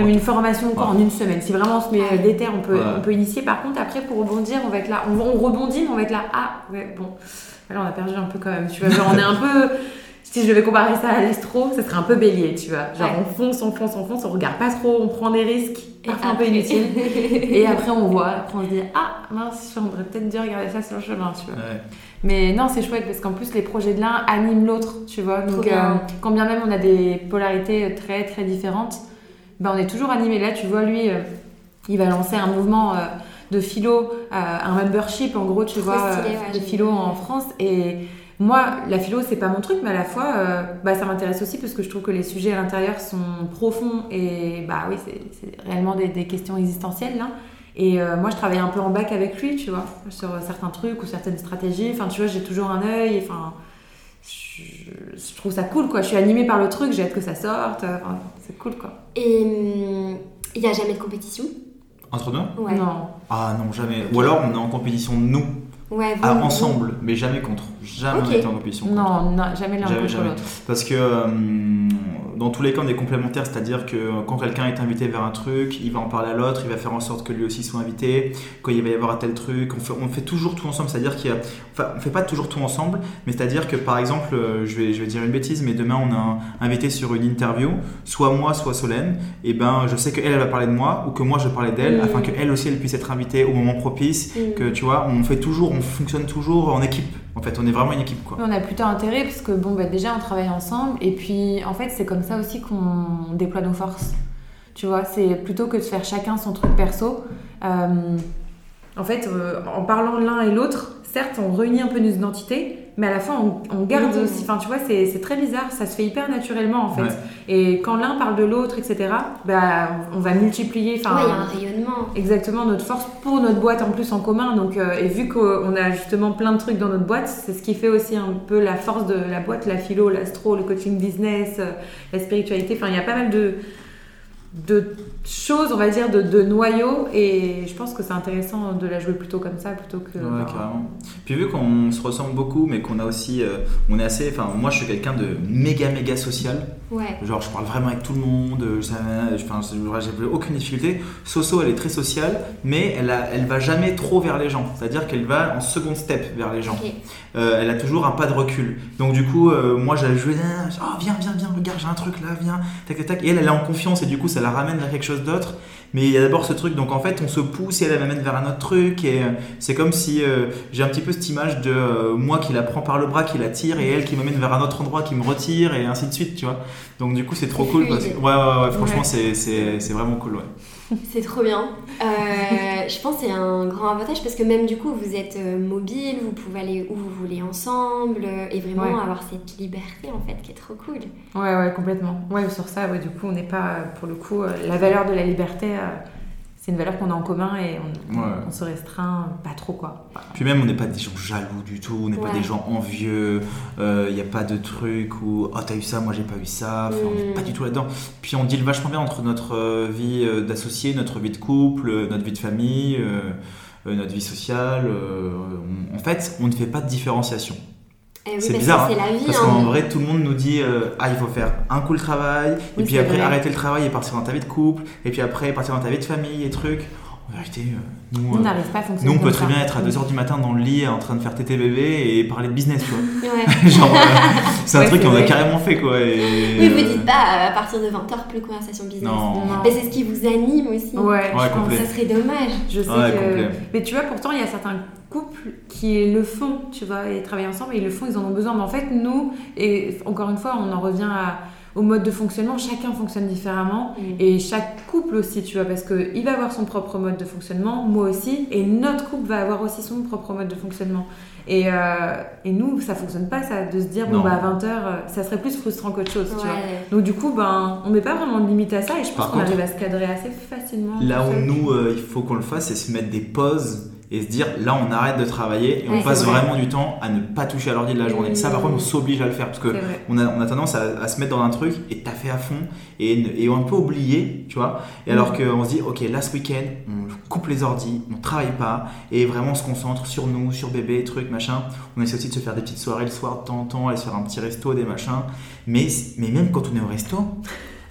même une formation Ouais. en une semaine. Si vraiment on se met euh, d'éther, on peut, Ouais. on peut initier. Par contre, après, pour rebondir, on va être là. On, on rebondit, mais on va être là. Ah, ouais, bon. Là, on a perdu un peu quand même. Tu vois, genre, on est un peu. Si je devais comparer ça à l'estro, ça serait un peu bélier, tu vois. Genre, Ouais. on fonce, on fonce, on fonce, on regarde pas trop, on prend des risques, parfois un peu inutiles. Et après, on voit, après, on se dit, ah, mince, j'aurais peut-être dû regarder ça sur le chemin, tu vois. Ouais. Mais non, c'est chouette parce qu'en plus, les projets de l'un animent l'autre, tu vois. Donc, euh, quand bien même on a des polarités très très différentes, ben, on est toujours animé. Là, tu vois, lui, euh, il va lancer un mouvement euh, de philo, euh, un membership en gros, tu Trop vois, stylé, ouais, de philo en France. Et moi, la philo, c'est pas mon truc, mais à la fois, euh, bah, ça m'intéresse aussi parce que je trouve que les sujets à l'intérieur sont profonds et bah oui, c'est c'est réellement des, des questions existentielles là. Et euh, moi, je travaille un peu en bac avec lui, tu vois, sur certains trucs ou certaines stratégies. Enfin, tu vois, j'ai toujours un œil. Enfin, je, je trouve ça cool, quoi. Je suis animée par le truc, j'ai hâte que ça sorte. Enfin, c'est cool, quoi. Et hum, il n'y a jamais de compétition? Entre nous Ouais. Non. Ah non, jamais. Ou alors on est en compétition nous, Ouais, vous, ah, vous- ensemble, mais jamais contre. Jamais Ok. on était en compétition contre. Non, non, jamais l'un contre jamais. l'autre. Parce que euh, dans tous les cas, on est complémentaires, c'est-à-dire que quand quelqu'un est invité vers un truc, il va en parler à l'autre, il va faire en sorte que lui aussi soit invité. Quand il va y avoir un tel truc, on fait, on fait toujours tout ensemble, c'est-à-dire qu'il y a, enfin, on fait pas toujours tout ensemble, mais c'est-à-dire que par exemple, euh, je vais, je vais dire une bêtise, mais demain on a un invité sur une interview, soit moi, soit Solène, et ben je sais qu'elle, elle va parler de moi, ou que moi je vais parler d'elle, Mm. afin qu'elle aussi elle puisse être invitée au moment propice, Hum. que tu vois, on fait toujours, on fonctionne toujours en équipe. En fait, on est vraiment une équipe quoi. On a plutôt intérêt parce que bon bah déjà on travaille ensemble et puis en fait c'est comme ça aussi qu'on déploie nos forces. Tu vois, c'est plutôt que de faire chacun son truc perso. euh, en fait, euh, en parlant l'un et l'autre, certes on réunit un peu nos identités, mais à la fin on, on garde Mhm. aussi. Enfin tu vois, c'est très bizarre, ça se fait hyper naturellement en fait. Ouais. Et quand l'un parle de l'autre, etc. Bah on va multiplier. Enfin, Ouais, il y a un rayonnement. Exactement, notre force pour notre boîte en plus en commun. Donc, euh, et vu qu'on a justement plein de trucs dans notre boîte, c'est ce qui fait aussi un peu la force de la boîte, la philo, l'astro, le coaching business, euh, la spiritualité. Enfin, il y a pas mal de, de choses, on va dire, de, de noyaux. Et je pense que c'est intéressant de la jouer plutôt comme ça plutôt que. Ouais, carrément. Puis vu qu'on se ressemble beaucoup, mais qu'on a aussi, euh, on est assez, enfin moi je suis quelqu'un de méga méga social. Ouais. Genre je parle vraiment avec tout le monde. euh, j'ai aucune difficulté. Soso elle est très sociale, mais elle a, elle va jamais trop vers les gens. C'est-à-dire qu'elle va en second step vers les gens. Euh, elle a toujours un pas de recul. Donc du coup, euh, moi je dis, Ah, oh, viens, viens, viens, regarde, j'ai un truc là, viens, tac, tac, tac. Et elle, elle est en confiance et du coup, ça la ramène vers quelque chose d'autre. Mais il y a d'abord ce truc, donc en fait, on se pousse et elle, elle m'amène vers un autre truc. Et euh, c'est comme si euh, j'ai un petit peu cette image de moi qui la prends par le bras, qui la tire, et elle qui m'amène vers un autre endroit, qui me retire, et ainsi de suite, tu vois. Donc du coup, c'est trop cool. Parce ouais, ouais, ouais, franchement, Ouais. c'est- c'est c'est vraiment cool, ouais. C'est trop bien. Euh, je pense que c'est un grand avantage parce que même du coup, vous êtes euh, mobile, vous pouvez aller où vous voulez ensemble euh, et vraiment Ouais. avoir cette liberté en fait qui est trop cool. Ouais, ouais, complètement. Ouais, sur ça, ouais, du coup, on n'est pas, pour le coup, la valeur de la liberté, euh, c'est une valeur qu'on a en commun et on, Ouais. on se restreint pas trop, quoi. Puis même, on n'est pas des gens jaloux du tout, on n'est pas des gens envieux, il n'y a pas de truc où oh t'as eu ça, moi j'ai pas eu ça, enfin, on n'est Mm. pas du tout là-dedans. Puis on deal vachement bien entre notre euh, vie euh, d'associé, notre vie de couple, euh, notre vie de famille, euh, euh, notre vie sociale. euh, on- en fait, on ne fait pas de différenciation. Eh oui, C'est bizarre, c'est la vie. Parce hein. qu'en vrai, tout le monde nous dit euh, Ah, il faut faire un coup le travail, et puis après vrai. arrêter le travail et partir dans ta vie de couple, et puis après partir dans ta vie de famille et trucs. En vérité, euh, nous, On euh, n'arrive pas à fonctionner. nous, on peut très ça. bien être à 2h du matin dans le lit en train de faire TTBB et parler de business, tu vois. Ouais. Genre, euh, c'est un Ouais, truc qu'on a carrément fait, quoi. Et, Oui, vous dites pas à partir de 20h plus conversation business. Non. Non. Mais c'est ce qui vous anime aussi. Ouais, Ouais, je. Ça serait dommage. Je sais Ouais, que. complet. Mais tu vois, pourtant, il y a certains couples qui le font, tu vois, et travaillent ensemble, et ils le font, ils en ont besoin. Mais en fait, nous, et encore une fois, on en revient à- au mode de fonctionnement, chacun fonctionne différemment. Mm. Et chaque couple aussi, tu vois, parce qu'il va avoir son propre mode de fonctionnement, moi aussi, et notre couple va avoir aussi son propre mode de fonctionnement. Et, euh, et nous, ça fonctionne pas, ça, de se dire, bon, bah, à 20h, ça serait plus frustrant qu'autre chose, tu vois. Donc, du coup, ben, on met pas vraiment de limite à ça, et je pense qu'on arrive à se cadrer assez facilement. Là où nous, euh, il faut qu'on le fasse, c'est se mettre des pauses et se dire là, on arrête de travailler et on Ouais, passe vrai. vraiment du temps à ne pas toucher à l'ordi de la journée. Mmh. Ça, par contre, on s'oblige à le faire parce que on a, on a tendance à, à se mettre dans un truc et taffer à fond et, et un peu oublier, tu vois. Et alors qu'on se dit, ok, là ce week-end, on coupe les ordis, on travaille pas et vraiment on se concentre sur nous, sur bébé, trucs, machin. On essaie aussi de se faire des petites soirées le soir de temps en temps, aller se faire un petit resto, des machins. Mais, mais même quand on est au resto,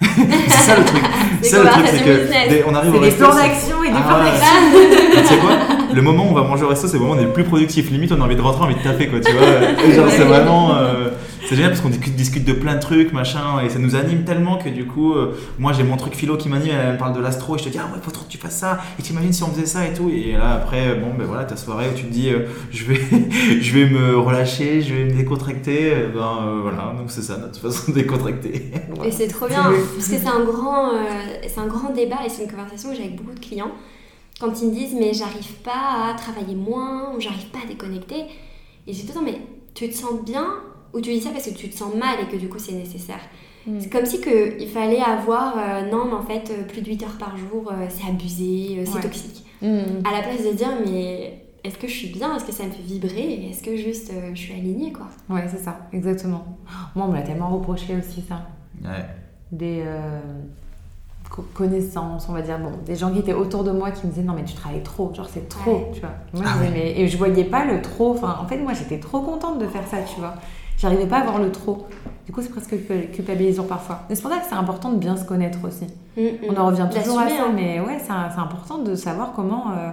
c'est ça le truc. Des ça le truc, c'est que on arrive C'est au des resto. plans c'est- d'action et des Ah, plans d'action. tu sais quoi Le moment où on va manger au resto, c'est le moment où on est le plus productif. Limite, on a envie de rentrer, envie de taper, quoi, tu vois. Genre, c'est vraiment. euh, c'est génial parce qu'on discute, discute de plein de trucs, machin, et ça nous anime tellement que du coup, euh, moi j'ai mon truc philo qui m'anime, elle, elle me parle de l'astro, et je te dis, ah ouais, faut trop que tu fasses ça, et t'imagines si on faisait ça et tout. Et là, après, bon, ben voilà, ta soirée où tu te dis, euh, je, vais, je vais me relâcher, je vais me décontracter, euh, ben euh, voilà, donc c'est ça notre façon de décontracter. Et c'est trop bien, parce que c'est un, grand, euh, c'est un grand débat et c'est une conversation que j'ai avec beaucoup de clients. Quand ils me disent, mais j'arrive pas à travailler moins, ou j'arrive pas à déconnecter. Et j'ai tout le temps, mais tu te sens bien ou tu dis ça parce que tu te sens mal et que du coup c'est nécessaire Mm. C'est comme si que il fallait avoir, euh, non, mais en fait, euh, plus de 8 heures par jour, euh, c'est abusé, euh, c'est Ouais. toxique. Mm. À la place de dire, mais est-ce que je suis bien? Est-ce que ça me fait vibrer? Est-ce que juste euh, je suis alignée, quoi? Ouais, c'est ça, exactement. Moi, on me l'a tellement reproché aussi, ça. Ouais. Des euh, co- connaissances, on va dire, bon, des gens qui étaient autour de moi qui me disaient non, mais tu travailles trop, genre c'est trop, Ouais. tu vois. Moi, Ah je disais, mais... Et je voyais pas le trop, enfin, en fait, moi, j'étais trop contente de faire ça, tu vois. J'arrivais pas à voir le trop. Du coup, c'est presque cul- culpabilisant parfois. Mais c'est pour ça que c'est important de bien se connaître aussi. On en revient toujours à ça, hein. mais ouais, c'est c'est important de savoir comment euh,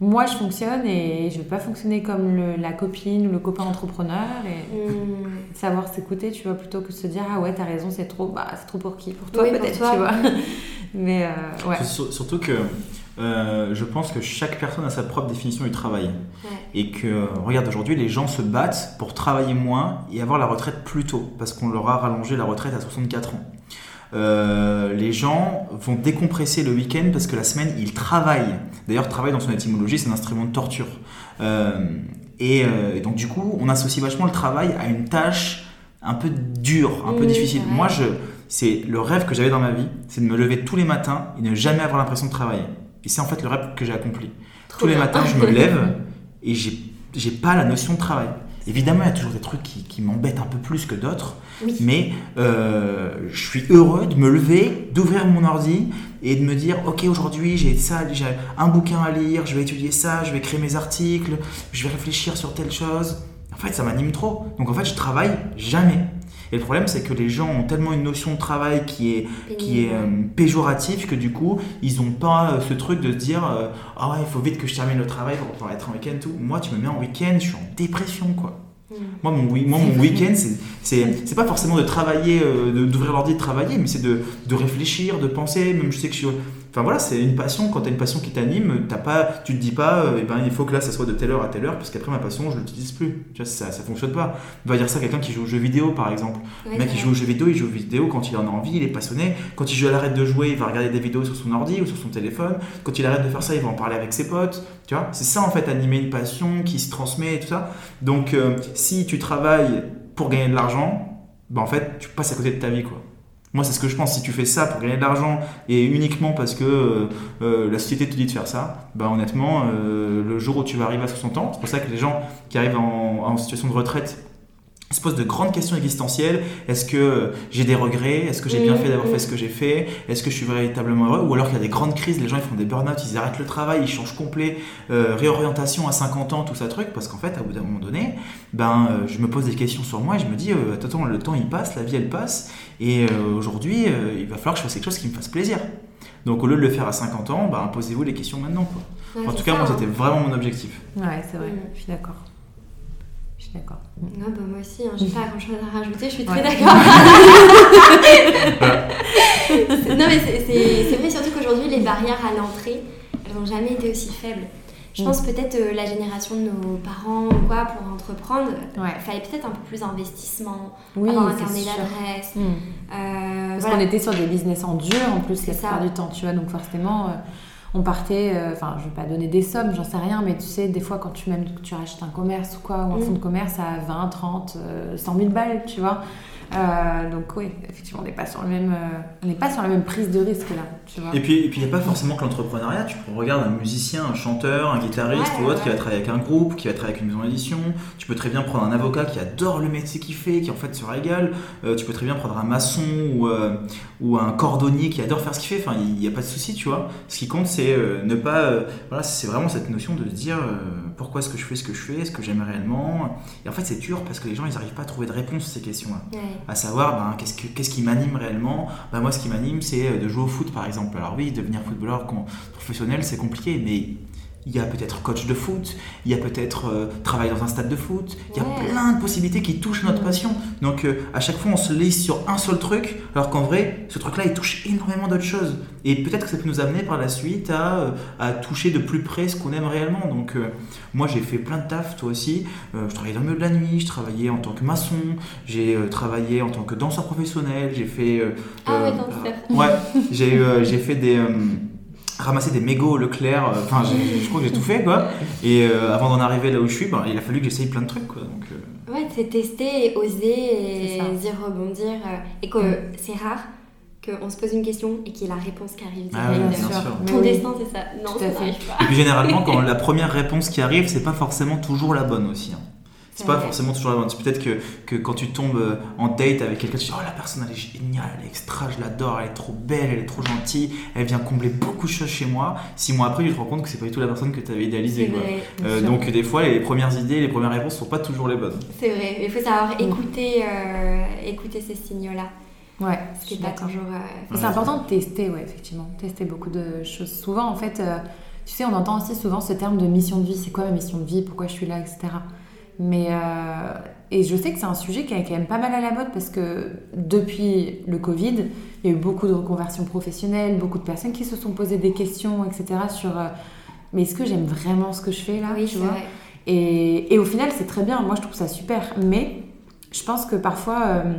moi je fonctionne et je vais pas fonctionner comme le- la copine ou le copain entrepreneur et Mm. savoir s'écouter, tu vois, plutôt que de se dire ah ouais, t'as raison, c'est trop, bah c'est trop pour qui? Pour toi Oui, pour peut-être, toi. tu vois. mais euh, ouais. Sur- Surtout que euh, je pense que chaque personne a sa propre définition du travail. Ouais. Et que, regarde, aujourd'hui, les gens se battent pour travailler moins et avoir la retraite plus tôt, parce qu'on leur a rallongé la retraite à 64 ans. Euh, les gens vont décompresser le week-end parce que la semaine, ils travaillent. D'ailleurs, travail dans son étymologie, c'est un instrument de torture. Euh, et, et donc, du coup, on associe vachement le travail à une tâche un peu dure, un peu difficile. Moi, je, c'est le rêve que j'avais dans ma vie, c'est de me lever tous les matins et ne jamais avoir l'impression de travailler. Et c'est en fait le rêve que j'ai accompli. Trop Tous les matins, je me lève et j'ai j'ai pas la notion de travail. Évidemment, il y a toujours des trucs qui, qui m'embêtent un peu plus que d'autres, Oui. mais euh, je suis heureux de me lever, d'ouvrir mon ordi et de me dire ok aujourd'hui j'ai ça, j'ai un bouquin à lire, je vais étudier ça, je vais créer mes articles, je vais réfléchir sur telle chose. En fait, ça m'anime trop. Donc en fait, je travaille jamais. Et le problème, c'est que les gens ont tellement une notion de travail qui est qui est euh, péjoratif que du coup ils ont pas euh, ce truc de se dire euh, ah ouais il faut vite que je termine le travail pour pouvoir être en week-end tout. Moi tu me mets en week-end je suis en dépression quoi. Mm. moi mon, moi, mon week-end c'est- pas forcément de travailler euh, de- d'ouvrir l'ordi de travailler mais c'est de, de réfléchir de penser. Même je sais que je suis enfin voilà c'est une passion quand t'as une passion qui t'anime t'as pas tu te dis pas euh, eh ben il faut que là ça soit de telle heure à telle heure parce qu'après ma passion je l'utilise plus tu vois ça ça fonctionne pas on va dire ça à quelqu'un qui joue aux jeux vidéo par exemple le mec vrai. joue aux jeux vidéo, il joue aux vidéos quand il en a envie, il est passionné. Quand il joue à l'arrête de jouer, il va regarder des vidéos sur son ordi ou sur son téléphone. Quand il arrête de faire ça, il va en parler avec ses potes. Tu vois, c'est ça en fait animer une passion qui se transmet et tout ça. Donc euh, si tu travailles pour gagner de l'argent, bah en fait tu passes à côté de ta vie quoi. Moi c'est ce que je pense. Si tu fais ça pour gagner de l'argent et uniquement parce que euh, euh, la société te dit de faire ça, bah honnêtement euh, le jour où tu vas arriver à 60 ans, c'est pour ça que les gens qui arrivent en, en situation de retraite se posent de grandes questions existentielles. Est-ce que j'ai des regrets? Est-ce que j'ai bien Mhm, fait d'avoir mhm. fait ce que j'ai fait? Est-ce que je suis véritablement heureux? Ou alors qu'il y a des grandes crises, les gens ils font des burn-out, ils arrêtent le travail, ils changent complet, euh, réorientation à 50 ans, tout ça truc, parce qu'en fait, à bout d'un moment donné, ben, euh, je me pose des questions sur moi et je me dis, euh, attends, le temps il passe, la vie elle passe, et euh, aujourd'hui, euh, il va falloir que je fasse quelque chose qui me fasse plaisir. Donc au lieu de le faire à 50 ans, bah, posez-vous les questions maintenant. Quoi. Ouais, en tout cas, ça, moi, hein. c'était vraiment mon objectif. Ouais, c'est vrai, Mm. je suis d'accord. Suis d'accord. Ah bah, moi aussi, hein, j'ai pas grand chose à rajouter, je suis très Ouais. d'accord. non mais c'est- vrai surtout qu'aujourd'hui les barrières à l'entrée, elles n'ont jamais été aussi faibles. Je Mm. pense peut-être euh, la génération de nos parents ou quoi pour entreprendre, Ouais. il fallait peut-être un peu plus d'investissement, Oui, avoir un carnet. Mm. euh, Parce voilà. qu'on était sur des business en dur en plus la ça. plupart du temps, tu vois. Donc forcément, euh, on partait, euh, enfin, je vais pas donner des sommes, j'en sais rien, mais tu sais, des fois quand tu même tu rachètes un commerce ou quoi, ou un Mm. fonds de commerce à 20, 30, euh, 100 000 balles, tu vois. Euh, donc oui, effectivement, on n'est pas sur le même, euh, on n'est pas sur la même prise de risque là, tu vois. Et puis, et puis il n'y a pas forcément que l'entrepreneuriat. Tu regardes un musicien, un chanteur, un guitariste Ouais, ou autre ouais. qui va travailler avec un groupe, qui va travailler avec une maison d'édition. Tu peux très bien prendre un avocat qui adore le métier qu'il fait, qui en fait se régale. Euh, tu peux très bien prendre un maçon ou, ou un cordonnier qui adore faire ce qu'il fait. Enfin, il n'y a pas de souci, tu vois. Ce qui compte, c'est ne pas. voilà, c'est vraiment cette notion de se dire pourquoi est-ce que je fais ce que je fais, est-ce que j'aime réellement? Et en fait, c'est dur parce que les gens, ils n'arrivent pas à trouver de réponse à ces questions-là Ouais. À savoir ben, qu'est-ce, que- qu'est-ce qui m'anime réellement? Ben, moi, ce qui m'anime, c'est euh, de jouer au foot, par exemple. Alors oui, devenir footballeur professionnel, c'est compliqué, mais il y a peut-être coach de foot, il y a peut-être euh, travailler dans un stade de foot, il y a plein de possibilités qui touchent notre Mm. passion. Donc euh, à chaque fois, on se lise sur un seul truc, alors qu'en vrai, ce truc-là, il touche énormément d'autres choses. Et peut-être que ça peut nous amener par la suite à, euh, à toucher de plus près ce qu'on aime réellement. Donc moi, j'ai fait plein de taf, toi aussi. Je travaillais dans le milieu de la nuit, je travaillais en tant que maçon, j'ai travaillé en tant que danseur professionnel, j'ai fait... Ah ouais, ouais, j'ai j'ai fait des... ramasser des mégots au Leclerc, euh, enfin j'ai- je crois que j'ai tout fait quoi. Et euh, avant d'en arriver là où je suis, ben, il a fallu que j'essaye plein de trucs quoi. Donc, euh, Ouais, c'est tester et oser et dire rebondir. euh, et que Mm. c'est rare qu'on se pose une question et qu'il y ait la réponse qui arrive Ah oui, bien sûr. Ton oui. destin, c'est ça. Non, Tout ça à fait. n'arrive pas. Et puis généralement, quand la première réponse qui arrive, c'est pas forcément toujours la bonne aussi. hein. C'est C'est pas forcément toujours la bonne. C'est peut-être que, que quand tu tombes euh, en date avec quelqu'un, tu dis Oh la personne elle est géniale, elle est extra, je l'adore, elle est trop belle, elle est trop gentille, elle vient combler beaucoup de choses chez moi. Six mois après, tu te rends compte que c'est pas du tout la personne que tu avais idéalisée. C'est quoi. vrai. Bien Euh, donc des fois, les premières idées, les premières réponses sont pas toujours les bonnes. C'est vrai. Il faut savoir Mm. écouter, euh, écouter ces signaux-là. Ouais, Ce je qui suis n'est pas d'accord. toujours. euh, C'est important de tester, ouais, effectivement. Tester beaucoup de choses. Souvent, en fait, euh, tu sais, on entend aussi souvent ce terme de mission de vie. C'est quoi ma mission de vie? Pourquoi je suis là, etc. Mais, euh, et je sais que c'est un sujet qui est quand même pas mal à la mode parce que depuis le Covid, il y a eu beaucoup de reconversions professionnelles, beaucoup de personnes qui se sont posées des questions, etc. sur euh, mais est-ce que j'aime vraiment ce que je fais là oui, tu vois? vrai. et, et au final, c'est très bien. Moi, je trouve ça super. Mais je pense que parfois, euh,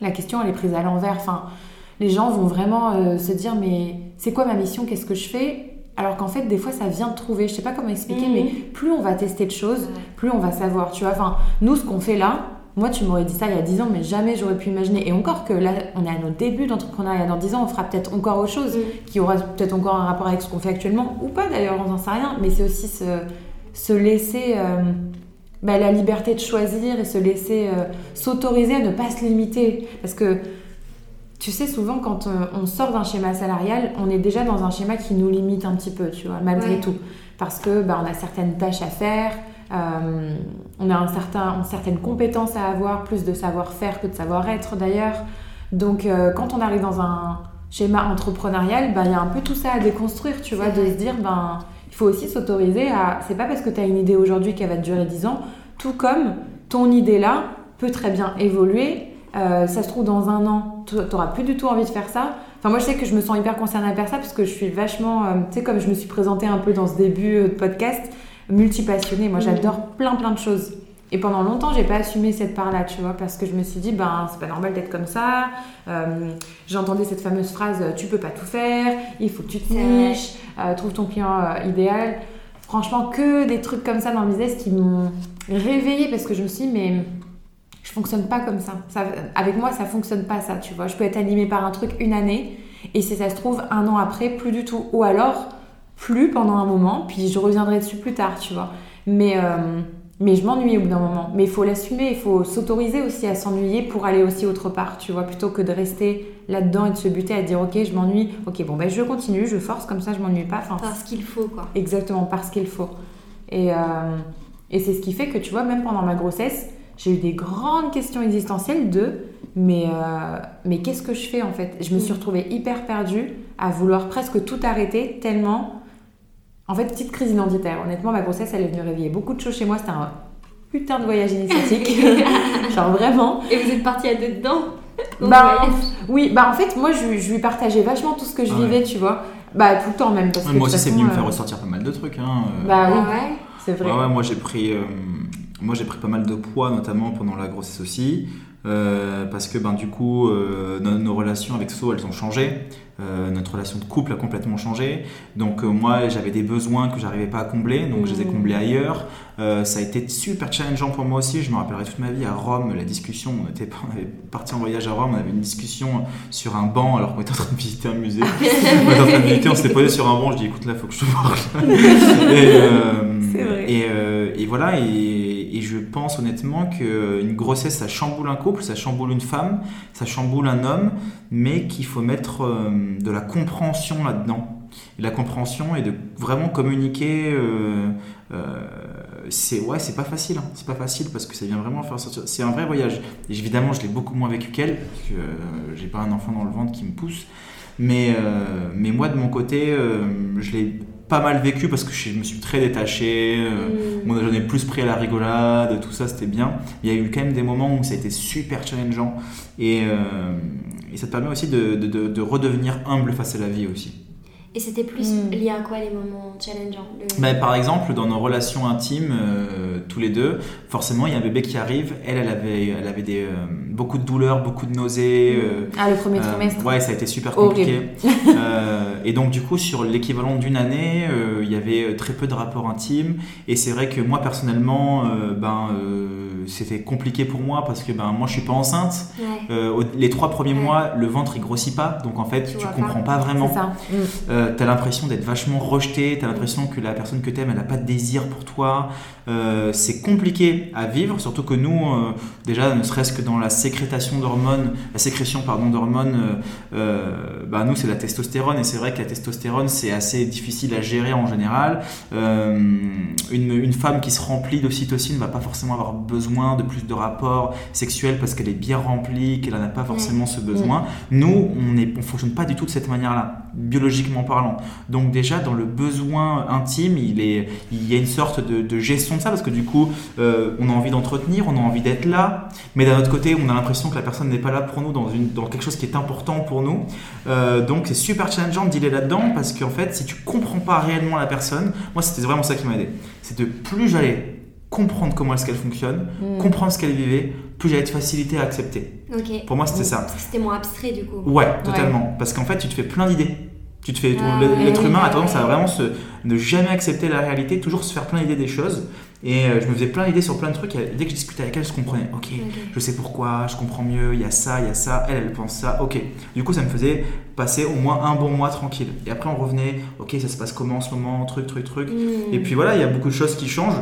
la question, elle est prise à l'envers. Enfin, les gens vont vraiment se dire, mais c'est quoi ma mission? Qu'est-ce que je fais? Alors qu'en fait, des fois, ça vient de trouver. Je sais pas comment expliquer, Mhm. mais plus on va tester de choses, plus on va savoir. Tu vois, enfin, nous, ce qu'on fait là, moi, tu m'aurais dit ça il y a 10 ans, mais jamais j'aurais pu imaginer. Et encore que là, on est à nos débuts d'entrepreneuriat. Dans 10 ans, on fera peut-être encore autre chose Mm. qui aura peut-être encore un rapport avec ce qu'on fait actuellement, ou pas d'ailleurs, on n'en sait rien. Mais c'est aussi se, se laisser euh, bah, la liberté de choisir et se laisser euh, s'autoriser à ne pas se limiter. Parce que tu sais, souvent, quand euh, on sort d'un schéma salarial, on est déjà dans un schéma qui nous limite un petit peu, tu vois, malgré Ouais. tout. Parce que bah, on a certaines tâches à faire, euh, on a un certain, une certaine compétence à avoir, plus de savoir-faire que de savoir-être d'ailleurs. Donc, euh, quand on arrive dans un schéma entrepreneurial, bah, il y a un peu tout ça à déconstruire, tu vois, de se dire, ben, il faut aussi s'autoriser à. C'est pas parce que tu as une idée aujourd'hui qu'elle va te durer 10 ans, tout comme ton idée là peut très bien évoluer. Euh, ça se trouve, dans un an, tu n'auras plus du tout envie de faire ça. Enfin, moi, je sais que je me sens hyper concernée par ça parce que je suis vachement. euh, tu sais, comme je me suis présentée un peu dans ce début euh, de podcast, multipassionnée. Moi, Mhm. j'adore plein, plein de choses. Et pendant longtemps, j'ai pas assumé cette part-là, tu vois, parce que je me suis dit, ben, c'est pas normal d'être comme ça. Euh, J'entendais cette fameuse phrase, tu peux pas tout faire, il faut que tu te niches, euh, trouve ton client euh, idéal. Franchement, que des trucs comme ça dans le business qui m'ont réveillée parce que je me suis dit, mais je fonctionne pas comme ça. ça. Avec moi, ça fonctionne pas ça, tu vois. Je peux être animée par un truc une année et si ça se trouve, un an après, plus du tout. Ou alors, plus pendant un moment, puis je reviendrai dessus plus tard, tu vois. Mais, euh, mais je m'ennuie au bout d'un moment. Mais il faut l'assumer, il faut s'autoriser aussi à s'ennuyer pour aller aussi autre part, tu vois, plutôt que de rester là-dedans et de se buter à dire, ok, je m'ennuie, ok, bon, ben je continue, je force, comme ça je m'ennuie pas. Enfin, Parce qu'il faut, quoi. Exactement, parce qu'il faut. Et, euh, et c'est ce qui fait que, tu vois, même pendant ma grossesse, j'ai eu des grandes questions existentielles de Mais, euh, mais qu'est-ce que je fais en fait? Je me suis Mm. retrouvée hyper perdue à vouloir presque tout arrêter tellement. En fait, petite crise identitaire. Honnêtement, ma grossesse, elle est venue réveiller beaucoup de choses chez moi. C'était un putain de voyage initiatique. Genre vraiment. Et vous êtes parti à deux dedans? Bah, oui, bah en fait, moi, je, je lui partageais vachement tout ce que je Ah ouais. vivais, tu vois. Bah, tout le temps même. Parce Ouais, que moi aussi, c'est venu me façon, faire euh, ressortir pas mal de trucs. Hein. euh. Bah oui, Ah ouais? c'est vrai. Ouais, ouais, moi j'ai pris, euh, moi j'ai pris pas mal de poids, notamment pendant la grossesse aussi, euh, parce que ben du coup euh, nos, nos relations avec So elles ont changé, euh, notre relation de couple a complètement changé, donc moi j'avais des besoins que j'arrivais pas à combler, donc je les ai Mhm. comblés ailleurs. Ça a été super challengeant pour moi aussi, je me rappellerai toute ma vie à Rome, la discussion, on était on avait parti en voyage à Rome, on avait une discussion sur un banc alors qu'on était en train de visiter un musée. on était en train de visiter, on s'était posé sur un banc, je dis écoute là faut que je te parle. et, et, et voilà, et, et je pense honnêtement qu'une grossesse, ça chamboule un couple, ça chamboule une femme, ça chamboule un homme, mais qu'il faut mettre euh, de la compréhension là-dedans. La compréhension et de vraiment communiquer, euh, euh, c'est ouais, c'est pas facile, hein. c'est pas facile parce que ça vient vraiment faire sortir. C'est un vrai voyage. Évidemment, je l'ai beaucoup moins vécu qu'elle, parce que euh, j'ai pas un enfant dans le ventre qui me pousse. Mais, mais moi, de mon côté, je l'ai pas mal vécu parce que je me suis très détaché. euh, Mm. Mon j'en ai plus pris à la rigolade, tout ça c'était bien. Il y a eu quand même des moments où ça a été super challengeant et, euh, et ça te permet aussi de, de- de- de redevenir humble face à la vie aussi. Et c'était plus Mm. lié à quoi les moments challengeants Le- Bah, par exemple, dans nos relations intimes, euh, tous les deux, forcément il y a un bébé qui arrive. Elle, elle avait, elle avait des, euh, beaucoup de douleurs, beaucoup de nausées. euh, Ah, le premier Euh, trimestre. ouais, ça a été super compliqué. Euh, et donc, du coup, sur l'équivalent d'une année, euh, il y avait très peu de rapports intimes. Et c'est vrai que moi, personnellement, euh, ben, euh, c'était compliqué pour moi parce que ben, moi, je suis pas enceinte. Ouais. Euh, les trois premiers Ouais. mois, le ventre il grossit pas. Donc, en fait, Tu tu, comprends pas, vraiment. C'est ça. Mm. Euh, t'as l'impression d'être vachement rejeté, t'as l'impression que la personne que t'aimes, elle n'a pas de désir pour toi. Euh, c'est compliqué à vivre, surtout que nous, euh, déjà, ne serait-ce que dans la sécrétation d'hormones, la sécrétion pardon d'hormones, bah nous c'est la testostérone et c'est vrai que la testostérone c'est assez difficile à gérer en général. Une, une femme qui se remplit d'ocytocine va pas forcément avoir besoin de plus de rapports sexuels parce qu'elle est bien remplie, qu'elle n'a pas forcément ce besoin. Nous, on ne on fonctionne pas du tout de cette manière-là, biologiquement parlant. Donc déjà, dans le besoin intime, il, est, il y a une sorte de, de gestion de ça, parce que du coup, euh, on a envie d'entretenir, on a envie d'être là, mais d'un autre côté, on a l'impression que la personne n'est pas là pour nous dans, une, dans quelque chose qui est important pour nous. Euh, donc c'est super challengeant de dealer là-dedans, parce qu'en fait, si tu comprends pas réellement la personne, moi c'était vraiment ça qui m'a aidé. C'est de plus j'allais comprendre comment est-ce qu'elle fonctionne, Mm. comprendre ce qu'elle vivait, plus j'allais être facilité à accepter. Ok. Pour moi, c'était ça. C'était moins abstrait du coup. Ouais, totalement. Parce qu'en fait, tu te fais plein d'idées. Tu te fais, Ah l'être ouais, humain a tendance à vraiment se, ne jamais accepter la réalité, toujours se faire plein d'idées des choses. Et euh, je me faisais plein d'idées sur plein de trucs. Et dès que je discutais avec elle, je comprenais. Ok, Ok. je sais pourquoi, je comprends mieux. Il y a ça, il y a ça. Elle, elle pense ça. Ok. Du coup, ça me faisait passer au moins un bon mois tranquille. Et après, on revenait. Ok, ça se passe comment en ce moment? Truc, truc, truc. Mm. Et puis voilà, il y a beaucoup de choses qui changent.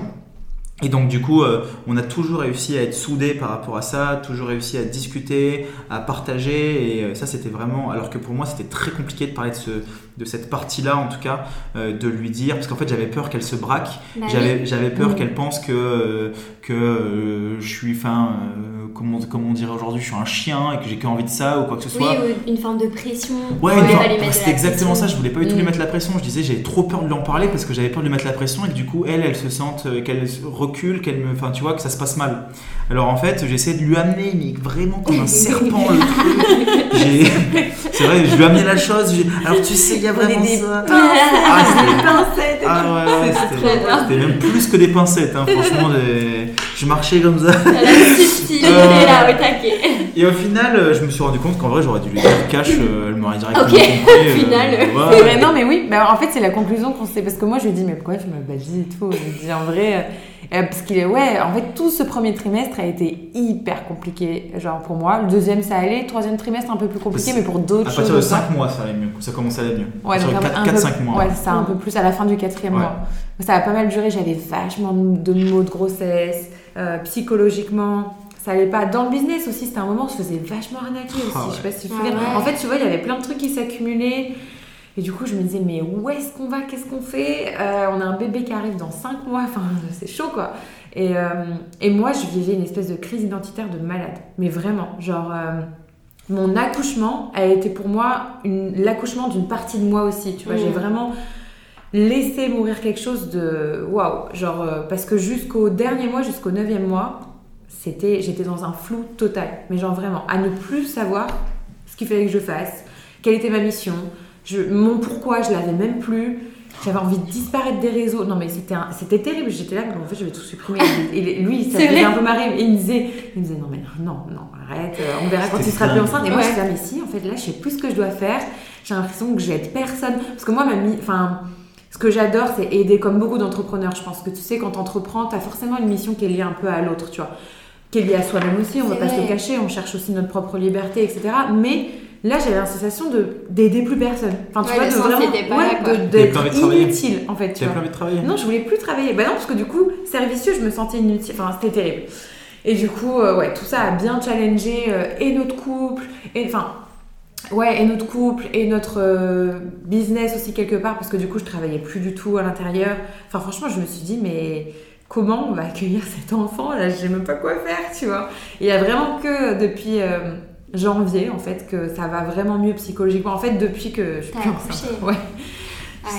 Et donc du coup, euh, on a toujours réussi à être soudés par rapport à ça, toujours réussi à discuter, à partager. Et euh, ça, c'était vraiment... Alors que pour moi, c'était très compliqué de parler de, ce, de cette partie-là, en tout cas, euh, de lui dire, parce qu'en fait, j'avais peur qu'elle se braque. Bah. J'avais, j'avais peur qu'elle pense que, que je suis, enfin, comment, comment on dirait aujourd'hui, je suis un chien et que j'ai qu'envie de ça ou quoi que ce Oui, soit. ou une forme de pression. Ouais, On c'était exactement pression. ça. Je voulais pas du tout lui Mm. mettre la pression. Je disais, j'avais trop peur de lui en parler parce que j'avais peur de lui mettre la pression et que du coup, elle, elle se sente, euh, qu'elle recule, qu'elle me, enfin, tu vois, que ça se passe mal. Alors en fait, j'essaie de lui amener, mais vraiment comme un serpent le truc. C'est vrai, je lui ai amené la chose. Alors tu sais, il y a vraiment des ça. Ah, Ah, c'était- pincettes. ah ouais, c'était même plus que des pincettes. Hein. Franchement, des- je marchais comme ça. Elle a subtil, Euh. elle est là au taquet. Et au final, euh, je me suis rendu compte qu'en vrai, j'aurais dû lui dire cash, euh, elle m'aurait directement Ok, compris. au final. ouais. C'est vrai, non mais oui, bah, en fait c'est la conclusion qu'on sait parce que moi je lui dis mais pourquoi tu pas dit et tout, je lui dis en vrai euh, euh, parce qu'il est ouais, en fait tout ce premier trimestre a été hyper compliqué genre pour moi, le deuxième ça allait, le troisième trimestre un peu plus compliqué mais pour d'autres À choses. partir de aussi. 5 mois, ça allait mieux. Ça commençait à aller mieux. Ouais, Sur donc un- un 4-5 peu- mois. Ouais, c'est ça, un peu plus à la fin du quatrième Ouais. mois. Ça a pas mal duré, j'avais vachement de maux de grossesse, euh, psychologiquement. Ça allait pas. Dans le business aussi, c'était un moment où je faisais vachement arnaquer aussi. Ah ouais. Je sais pas si tu te Ah souviens. ouais. En fait, tu vois, il y avait plein de trucs qui s'accumulaient. Et du coup, je me disais, mais où est-ce qu'on va? Qu'est-ce qu'on fait? Euh, On a un bébé qui arrive dans 5 mois. Enfin, c'est chaud, quoi. Et, euh, et moi, je vivais une espèce de crise identitaire de malade. Mais vraiment, genre, euh, mon accouchement a été pour moi l'accouchement d'une partie de moi aussi. Tu vois, j'ai vraiment laissé mourir quelque chose de waouh. Genre, euh, parce que jusqu'au dernier mois, jusqu'au neuvième mois, c'était, j'étais dans un flou total. Mais genre vraiment, à ne plus savoir ce qu'il fallait que je fasse, quelle était ma mission, je, mon pourquoi, je l'avais même plus. J'avais envie de disparaître des réseaux. Non, mais c'était, un- c'était terrible. J'étais là, en fait, je vais tout supprimer. Et lui, ça faisait un peu marrer. Et il me disait, il me disait non, mais non, non, arrête. euh, On verra quand tu seras plus enceinte. Et moi, Ouais. je disais, ah, mais si, en fait, là, je sais plus ce que je dois faire. J'ai l'impression que je vais être personne. Parce que moi, ma enfin, ce que j'adore, c'est aider comme beaucoup d'entrepreneurs. Je pense que tu sais, quand tu entreprends, tu as forcément une mission qui est liée un peu à l'autre, tu vois. Qui est liée à soi-même aussi, on C'est va pas se le cacher, on cherche aussi notre propre liberté, etc. Mais là, j'avais la sensation de- d'aider plus personne. Enfin, tu Ouais, vois, de vraiment pas ouais, d'être inutile, en fait. Tu vois. envie de travailler Non, je voulais plus travailler. Bah non, parce que du coup, servicieux, je me sentais inutile. Enfin, c'était terrible. Et du coup, euh, ouais, tout ça a bien challengé euh, et notre couple, et enfin, ouais, et notre couple, et notre euh, business aussi quelque part, parce que du coup, je travaillais plus du tout à l'intérieur. Enfin, franchement, je me suis dit, mais comment on va accueillir cet enfant Là, je sais même pas quoi faire, tu vois? Il y a vraiment que depuis euh, janvier, en fait, que ça va vraiment mieux psychologiquement. En fait, depuis que je suis plus enceinte. Ouais.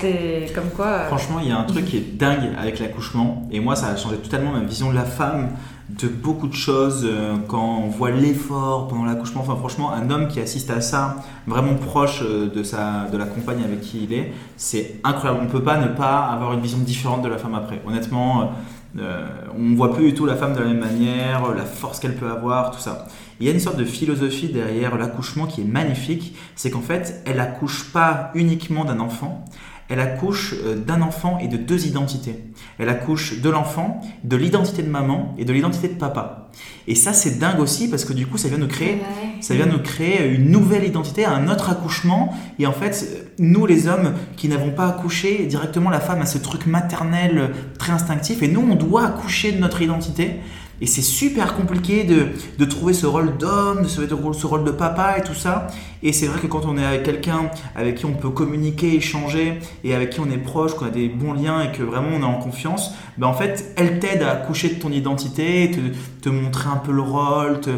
C'est comme quoi. euh, Franchement, il y a un truc qui est dingue avec l'accouchement, et moi, ça a changé totalement ma vision de la femme, de beaucoup de choses, euh, quand on voit l'effort pendant l'accouchement. Enfin, franchement, un homme qui assiste à ça, vraiment proche euh, de, sa, de la compagne avec qui il est, c'est incroyable. On ne peut pas ne pas avoir une vision différente de la femme après. Honnêtement, euh, on ne voit plus du tout la femme de la même manière, la force qu'elle peut avoir, tout ça. Il y a une sorte de philosophie derrière l'accouchement qui est magnifique, c'est qu'en fait, elle accouche pas uniquement d'un enfant, elle accouche euh, d'un enfant et de deux identités. Elle accouche de l'enfant, de l'identité de maman et de l'identité de papa. Et ça, c'est dingue aussi parce que du coup, ça vient nous créer Ouais. ça vient nous créer une nouvelle identité, un autre accouchement. Et en fait, nous les hommes qui n'avons pas accouché, directement la femme a ce truc maternel très instinctif. Et nous, on doit accoucher de notre identité. Et c'est super compliqué de, de trouver ce rôle d'homme, de ce, de- ce rôle de papa et tout ça. Et c'est vrai que quand on est avec quelqu'un avec qui on peut communiquer, échanger, et avec qui on est proche, qu'on a des bons liens et que vraiment on est en confiance, ben en fait, elle t'aide à accoucher de ton identité, te, te montrer un peu le rôle, te,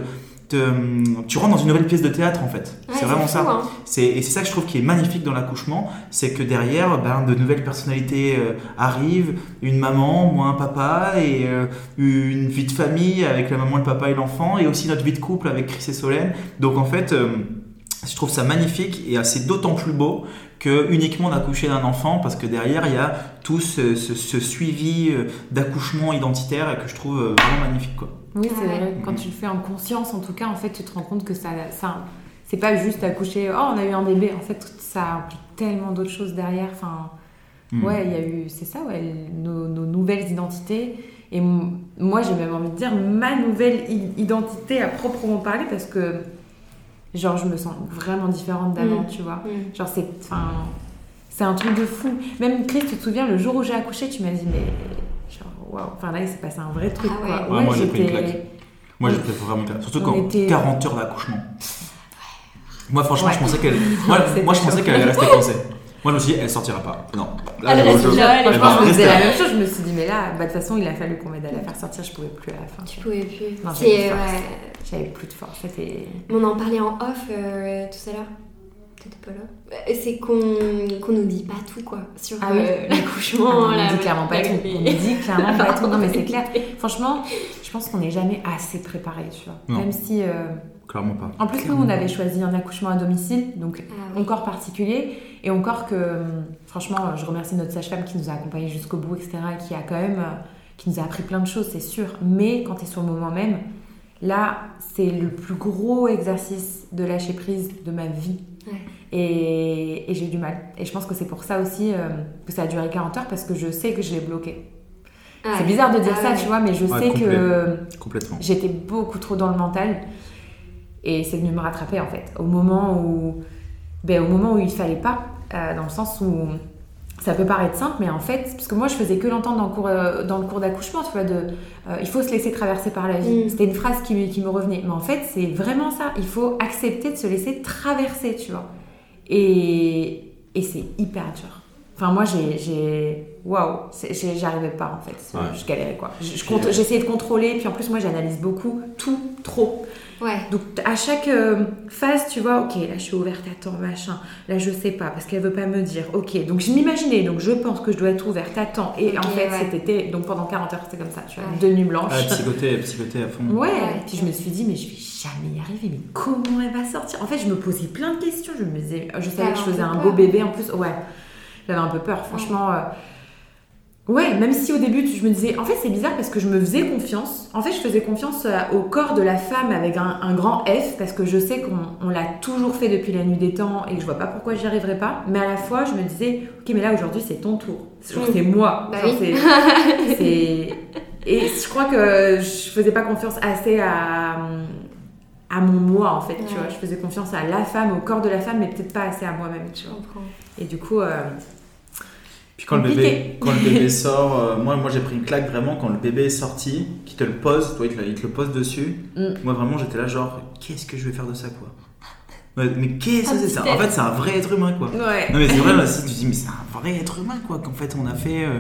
te- tu rentres dans une nouvelle pièce de théâtre en fait. Ouais, c'est vraiment fou, ça. hein. C'est, et c'est ça que je trouve qui est magnifique dans l'accouchement, c'est que derrière, ben, de nouvelles personnalités euh, arrivent, une maman, moi un papa, et euh, une vie de famille avec la maman, le papa et l'enfant, et aussi notre vie de couple avec Chris et Solène. Donc en fait, euh, je trouve ça magnifique et c'est d'autant plus beau que uniquement d'accoucher d'un enfant, parce que derrière, il y a tout ce, ce- ce suivi d'accouchement identitaire que je trouve vraiment magnifique. Quoi. Oui, c'est Ouais. vrai. Quand tu le fais en conscience, en tout cas, en fait, tu te rends compte que ça, ça c'est pas juste accoucher. Oh, on a eu un bébé. En fait, ça implique tellement d'autres choses derrière. Enfin, Mm. ouais, il y a eu, c'est ça, ouais, nos, nos nouvelles identités. Et moi, j'ai même envie de dire ma nouvelle i- identité à proprement parler parce que, genre, je me sens vraiment différente d'avant, Mm. tu vois. Mm. Genre, c'est, enfin, c'est un truc de fou. Même Chris, tu te souviens, le jour où j'ai accouché, tu m'as dit, mais, waouh. Enfin, là, il s'est passé un vrai truc, Ah quoi. ouais. Ouais, moi, j'ai pris une claque. Moi, je préfère vraiment clair. Surtout quand était- 40 heures d'accouchement. Moi, franchement, Ouais. je pensais qu'elle. Moi, je pensais qu'elle allait rester coincée. Moi, je me suis dit, elle sortira pas. Non. Elle je- reste je- là, elle va je me disais la même chose. Je me suis dit, mais là, bah, de toute façon, il a fallu qu'on m'aide à la faire sortir. Je pouvais plus à la fin. Tu pouvais plus. Non, C'est j'avais pas. ouais. J'avais plus de force. On en parlait en off euh, tout à l'heure. T'étais pas là. Euh, C'est qu'on qu'on nous dit pas tout quoi sur Ah oui. euh, Ah l'accouchement. non, on la- nous dit clairement pas tout. On nous dit clairement pas tout. Non, mais c'est clair. Franchement, je pense qu'on n'est jamais assez préparé, tu vois. Non. Même si. euh, Clairement pas. En plus, nous, on avait choisi un accouchement à domicile, donc Ah oui. encore particulier. Et encore que, franchement, je remercie notre sage-femme qui nous a accompagnés jusqu'au bout, etc. Et qui a quand même. qui nous a appris plein de choses, c'est sûr. Mais quand tu es sur le moment même, là, c'est le plus gros exercice de lâcher prise de ma vie. Ouais. Et, et j'ai eu du mal. Et je pense que c'est pour ça aussi euh, que ça a duré 40 heures, parce que je sais que je l'ai bloqué. Ah C'est bizarre de dire Ah ça, ouais. tu vois, mais je Ouais, sais complet. que Complètement. j'étais beaucoup trop dans le mental. Et c'est venu me rattraper, en fait. Au moment où, ben, au moment où il fallait pas, euh, dans le sens où ça peut paraître simple, mais en fait, parce que moi je faisais que l'entendre dans le cours, euh, dans le cours d'accouchement, tu vois, de euh, il faut se laisser traverser par la vie. Mm. C'était une phrase qui me revenait. Mais en fait, c'est vraiment ça. Il faut accepter de se laisser traverser, tu vois. Et, et c'est hyper dur. Enfin, moi, j'ai. Waouh, j'arrivais pas en fait. Ouais. Je galérais quoi. Je- je compte- J'essayais de contrôler, puis en plus, moi, j'analyse beaucoup, tout, trop. Ouais. Donc, à chaque euh, phase, tu vois, ok, là, je suis ouverte, attends, machin. Là, je sais pas, parce qu'elle veut pas me dire. Ok, donc je m'imaginais, donc je pense que je dois être ouverte, attends. Et en fait, ouais. c'était. Donc, pendant 40 heures, c'était comme ça, tu vois, Ouais. deux nuits blanches. Ah, psychoté, psychoté à fond. Ouais, Ouais. puis je me suis dit, mais je vais jamais y arriver, mais comment elle va sortir? En fait, je me posais plein de questions, je me disais, je savais que je un peu faisais un peur. beau bébé en plus, ouais, j'avais un peu peur, franchement. euh, Ouais, même si au début, je me disais, en fait, c'est bizarre parce que je me faisais confiance. En fait, je faisais confiance euh, au corps de la femme avec un, un grand F parce que je sais qu'on on l'a toujours fait depuis la nuit des temps et que je vois pas pourquoi j'y arriverai pas. Mais à la fois, je me disais, ok, mais là aujourd'hui, c'est ton tour. Genre, Mm. c'est moi. Bah Genre, oui. c'est- c'est- Et je crois que je faisais pas confiance assez à, à mon moi, en fait, tu Ouais. vois. Je faisais confiance à la femme, au corps de la femme, mais peut-être pas assez à moi-même, tu vois. comprends. Et du coup, euh, Puis quand le bébé, quand le bébé sort, euh, moi, moi j'ai pris une claque vraiment quand le bébé est sorti, qu'il te le pose, toi il te, le- il te le pose dessus. Mm. Moi vraiment j'étais là genre qu'est-ce que je vais faire de ça quoi? Mais qu'est-ce que c'est ça? En fait c'est un vrai être humain quoi. ouais. Non mais c'est vrai là si tu dis mais c'est un vrai être humain quoi qu'en fait on a fait euh,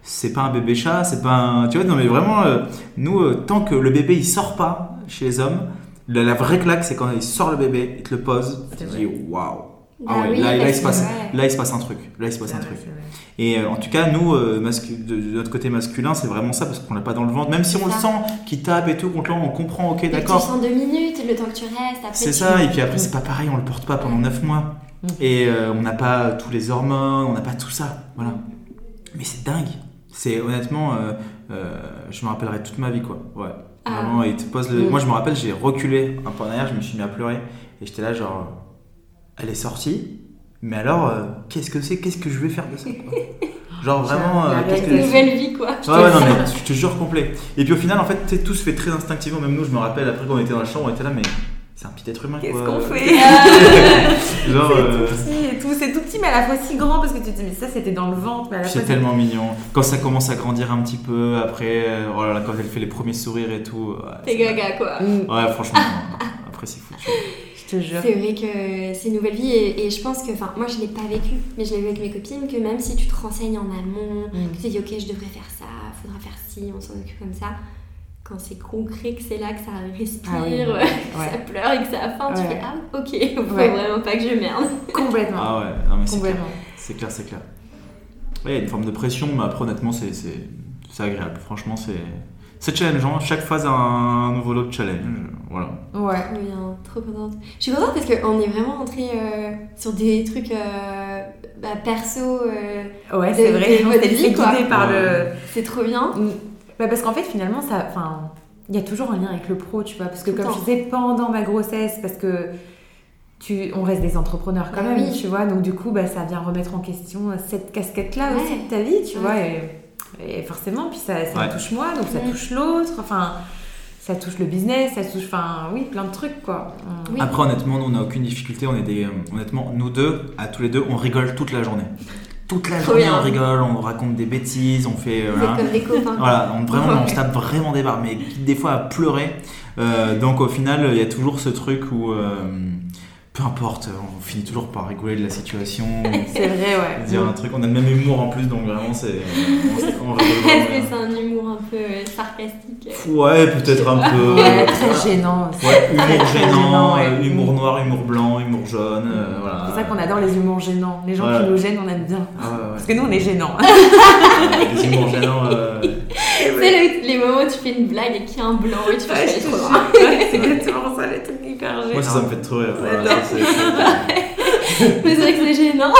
c'est pas un bébé chat c'est pas un tu vois non mais vraiment euh, nous euh, tant que le bébé il sort pas chez les hommes la, la vraie claque c'est quand il sort le bébé il te le pose tu te dis waouh ah ouais oui, là, là, il se passe là il se passe un truc là il se passe un vrai, truc et euh, en tout cas, nous, euh, de, de notre côté masculin, c'est vraiment ça parce qu'on l'a pas dans le ventre. Même si on le sent, qu'il tape et tout, contre là, on comprend, ok, Et Tu d'accord. sens deux minutes, le temps que tu restes. Après, C'est ça, et puis après, c'est pas pareil, on le porte pas pendant 9 mois. Mm. Et euh, on n'a pas tous les hormones, on n'a pas tout ça. Voilà. Mais c'est dingue. C'est honnêtement, euh, je me rappellerai toute ma vie, quoi. Ouais. Ah. Vraiment, il te pose le. Mm. Moi, je me rappelle, j'ai reculé un peu en arrière, je me suis mis à pleurer. Et j'étais là, genre, elle est sortie. Mais alors, euh, qu'est-ce que c'est Qu'est-ce que je vais faire de ça quoi? Genre vraiment, euh, qu'est-ce que Une nouvelle vie, quoi. Ouais, ouais, non, mais je te jure complet. Et puis au final, en fait, tu sais, tout se fait très instinctivement. Même nous, je me rappelle, après quand on était dans la chambre, on était là, mais c'est un petit être humain. Qu'est-ce quoi. qu'on fait? Genre, C'est euh, tout petit et tout, c'est tout petit mais à la fois si grand parce que tu te dis mais ça c'était dans le ventre mais à la fois c'est tellement mignon. Quand ça commence à grandir un petit peu, après, euh, oh là là, quand elle fait les premiers sourires et tout. ouais, T'es gaga, quoi. Ouais, franchement, après c'est foutu. Je te jure. C'est vrai que c'est une nouvelle vie et, et je pense que, enfin, moi je l'ai pas vécu, mais je l'ai vu avec mes copines, que même si tu te renseignes en amont, Mm. que tu te dis ok, je devrais faire ça, faudra faire ci, on s'en occupe comme ça, quand c'est concret, que c'est là, que ça respire, Ah oui, que ouais. ça pleure et que ça a faim, tu fais ah ok, faut Ouais. vraiment pas que je merde. Complètement. Ah ouais, non mais c'est clair. C'est clair, c'est clair. Ouais, il y a une forme de pression, mais après, honnêtement, c'est agréable. Franchement, c'est, c'est challengeant. Chaque phase a un nouveau lot de challenge. Voilà. Ouais. Oui, hein, trop contente. Je suis contente parce qu'on est vraiment entré euh, sur des trucs euh, bah, perso, euh, Ouais, De- c'est vrai. vie, quoi. le. C'est trop bien. Mm. Bah, parce qu'en fait, finalement, ça. Enfin, il y a toujours un lien avec le pro, tu vois. Parce que, Tout comme je disais, pendant ma grossesse, parce que. Tu, on reste des entrepreneurs quand Bah même, oui. tu vois. Donc, du coup, bah, ça vient remettre en question cette casquette-là Ouais. aussi de ta vie, tu Ouais. vois. Et, et forcément, puis ça, ça Ouais. me touche moi, donc ça Mm. touche l'autre. Enfin, ça touche le business, ça touche. Enfin, oui, plein de trucs, quoi. Oui. Après, honnêtement, nous, on n'a aucune difficulté. On est des, euh, honnêtement, nous deux, à tous les deux, on rigole toute la journée. Toute la journée, on rigole, on raconte des bêtises, on fait. euh, voilà. êtes comme des copains. Voilà, on, vraiment, on se tape vraiment des barres, mais des fois à pleurer. Euh, donc au final, il y a toujours ce truc où, euh, peu importe, on finit toujours par rigoler de la situation, C'est vrai, ouais. dire un truc. On a le même humour en plus, donc vraiment, c'est. Est-ce que c'est un humour un peu euh, sarcastique? Ouais, peut-être un peu. Ouais, très gênant aussi. Ouais, humour Très gênant, gênant, ouais. euh, humour noir, humour blanc, humour jaune, euh, voilà. C'est ça qu'on adore les humours gênants. Les gens Ouais. qui nous gênent, on aime bien. Ah. Parce que nous, on est gênants. Euh, des humours gênants. euh, C'est le- les moments où tu fais une blague et qu'il y a un blanc et tu fais c'est exactement ça, les trucs Moi, ça, ça me fait trop rire. Voilà, Mais c'est vrai que c'est gênant.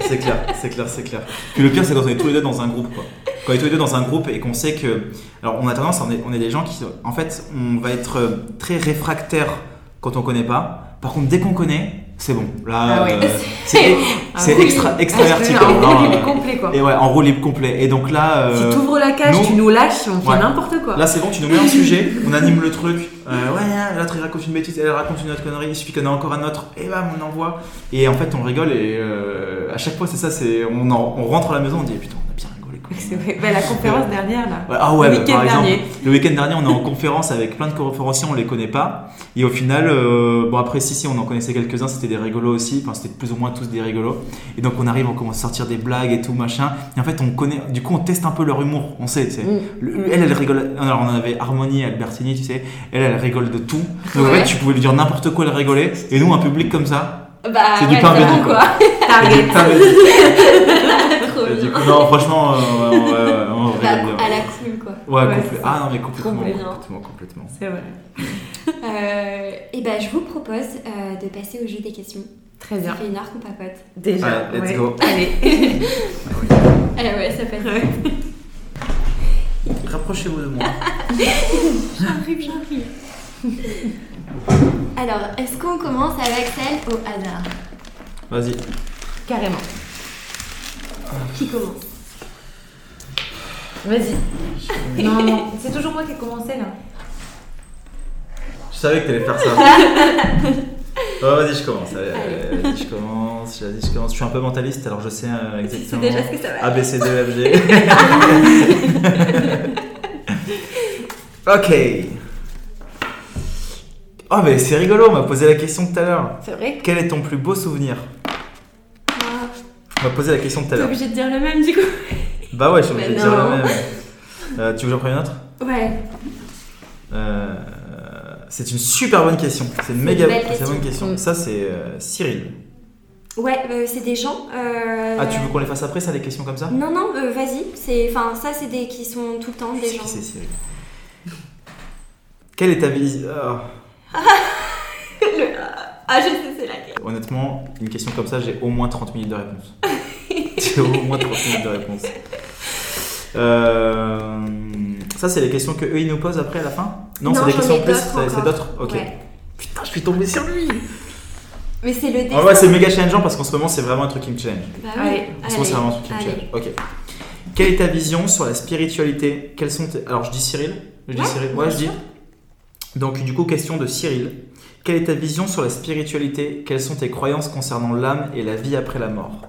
C'est clair, c'est clair, c'est clair. Puis le pire, c'est quand on est tous les deux dans un groupe, quoi. Quand on est tous les deux dans un groupe et qu'on sait que. Alors, on a tendance, on est, on est des gens qui. En fait, on va être euh, très réfractaire quand on connaît pas. Par contre, dès qu'on connaît, c'est bon. Là, Ah ouais. euh, c'est Ah oui. extra, extraverti, Ah, en roue libre euh, complet, quoi. Et ouais, en roue libre complet. Et donc là. euh, Si t'ouvres la cage, nous- tu nous lâches, on fait n'importe quoi. Là, c'est bon, tu nous mets un sujet, on anime le truc. Euh, ouais, l'autre il raconte une bêtise, elle raconte une autre connerie, il suffit y en ait encore un autre, et bam, on envoie. Et en fait, on rigole, et euh, à chaque fois, c'est ça, c'est on, en- on rentre à la maison, on dit putain, Bah, la conférence dernière, là. Ouais, ah ouais, Le bah, week-end dernier. le week-end dernier, on est en conférence avec plein de conférenciers, on les connaît pas. Et au final, euh, bon après, si, si, on en connaissait quelques-uns, c'était des rigolos aussi. Enfin, c'était plus ou moins tous des rigolos. Et donc, on arrive, on commence à sortir des blagues et tout, machin. Et en fait, on connaît, du coup, on teste un peu leur humour. On sait, tu sais. Mm. Le- Elle, elle rigole. Alors, on avait Harmonie, Albertini, tu sais. Elle, elle rigole de tout. Donc, en fait, tu pouvais lui dire n'importe quoi, elle rigolait. Et nous, un public comme ça. Bah, C'est du pain béni, bon, quoi. quoi. c'est du coup, non, franchement, euh, ouais, ouais, ouais, on Bah, rigole bien. à la cool, quoi. Ouais, Ouais, complè- c'est ça. Ah non, mais complètement, Complètement. complètement, complètement. C'est vrai. Euh, et ben, je vous propose euh, de passer au jeu des questions. Très Ça bien. fait une heure qu'on papote. Déjà. Ouais, let's ouais. go. Allez. Ah ouais, ça passe. Rapprochez-vous de moi. J'arrive, j'arrive. Alors, est-ce qu'on commence avec celle au hasard? Vas-y. Carrément. Qui commence Vas-y. Non, non. C'est toujours moi qui ai commencé, là. Je savais que t'allais faire ça. Oh, vas-y, je commence. Allez, allez, vas-y, je commence. Vas-y, je commence. Je suis un peu mentaliste, alors je sais euh, exactement. déjà ce que ça va A, B, C, D, E, F, G. ok. Oh, mais c'est rigolo, on m'a posé la question tout à l'heure. C'est vrai Quel est ton plus beau souvenir? On m'a posé la question tout à T'es l'heure. obligé de dire le même du coup Bah ouais, je suis obligé de dire la même. Euh, tu veux que j'en prenne une autre? Ouais. Euh, C'est une super bonne question. C'est une méga bonne question. question. Ça, c'est euh, Cyril. Ouais, euh, c'est des gens. euh, Ah, tu veux qu'on les fasse après, ça, des questions comme ça? Non, non, euh, vas-y. C'est, enfin, ça, c'est des qui sont tout le temps des gens. c'est Cyril? Quelle est ta vision? Le- Ah, je sais, c'est laquelle. Honnêtement, une question comme ça, j'ai au moins 30 minutes de réponse. J'ai au moins 30 minutes de réponse. Euh, ça, c'est les questions que eux ils nous posent après à la fin? Non, c'est des questions plus C'est d'autres? Ok. Ouais. Putain, je suis tombé sur lui Mais c'est le dessin. Vrai, c'est méga challengeant parce qu'en ce moment, c'est vraiment un truc qui me challenge. Bah Allez. oui. En ce moment, c'est vraiment un truc qui me challenge. Ok. Quelle est ta vision sur la spiritualité? Quelles sont tes- Alors, je dis Cyril? Je dis Ouais, Cyril Ouais, je dis. Donc, du coup, question de Cyril. Quelle est ta vision sur la spiritualité? Quelles sont tes croyances concernant l'âme et la vie après la mort?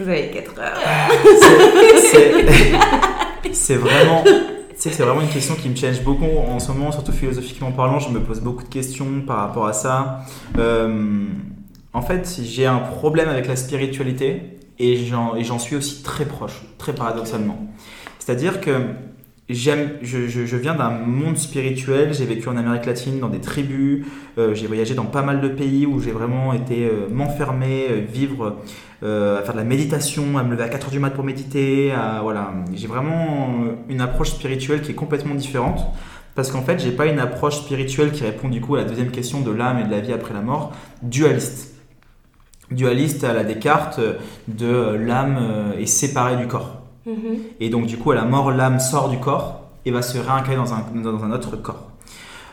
Vous avez 4 heures. C'est- vraiment. vraiment une question qui me challenge beaucoup en ce moment, surtout philosophiquement parlant. Je me pose beaucoup de questions par rapport à ça. Euh, en fait, j'ai un problème avec la spiritualité et j'en suis aussi très proche, très paradoxalement. C'est-à-dire que je, viens d'un monde spirituel. J'ai vécu en Amérique latine dans des tribus. euh, j'ai voyagé dans pas mal de pays où j'ai vraiment été euh, m'enfermer, euh, vivre faire de la méditation, à me lever à 4h du mat pour méditer. voilà, j'ai vraiment une approche spirituelle qui est complètement différente. Parce qu'en fait, j'ai pas une approche spirituelle qui répond du coup à la deuxième question de l'âme et de la vie après la mort, dualiste. Dualiste à la Descartes de l'âme est séparée du corps. Mhm. Et donc, du coup, à la mort, l'âme sort du corps et va se réincarner dans un, dans un autre corps.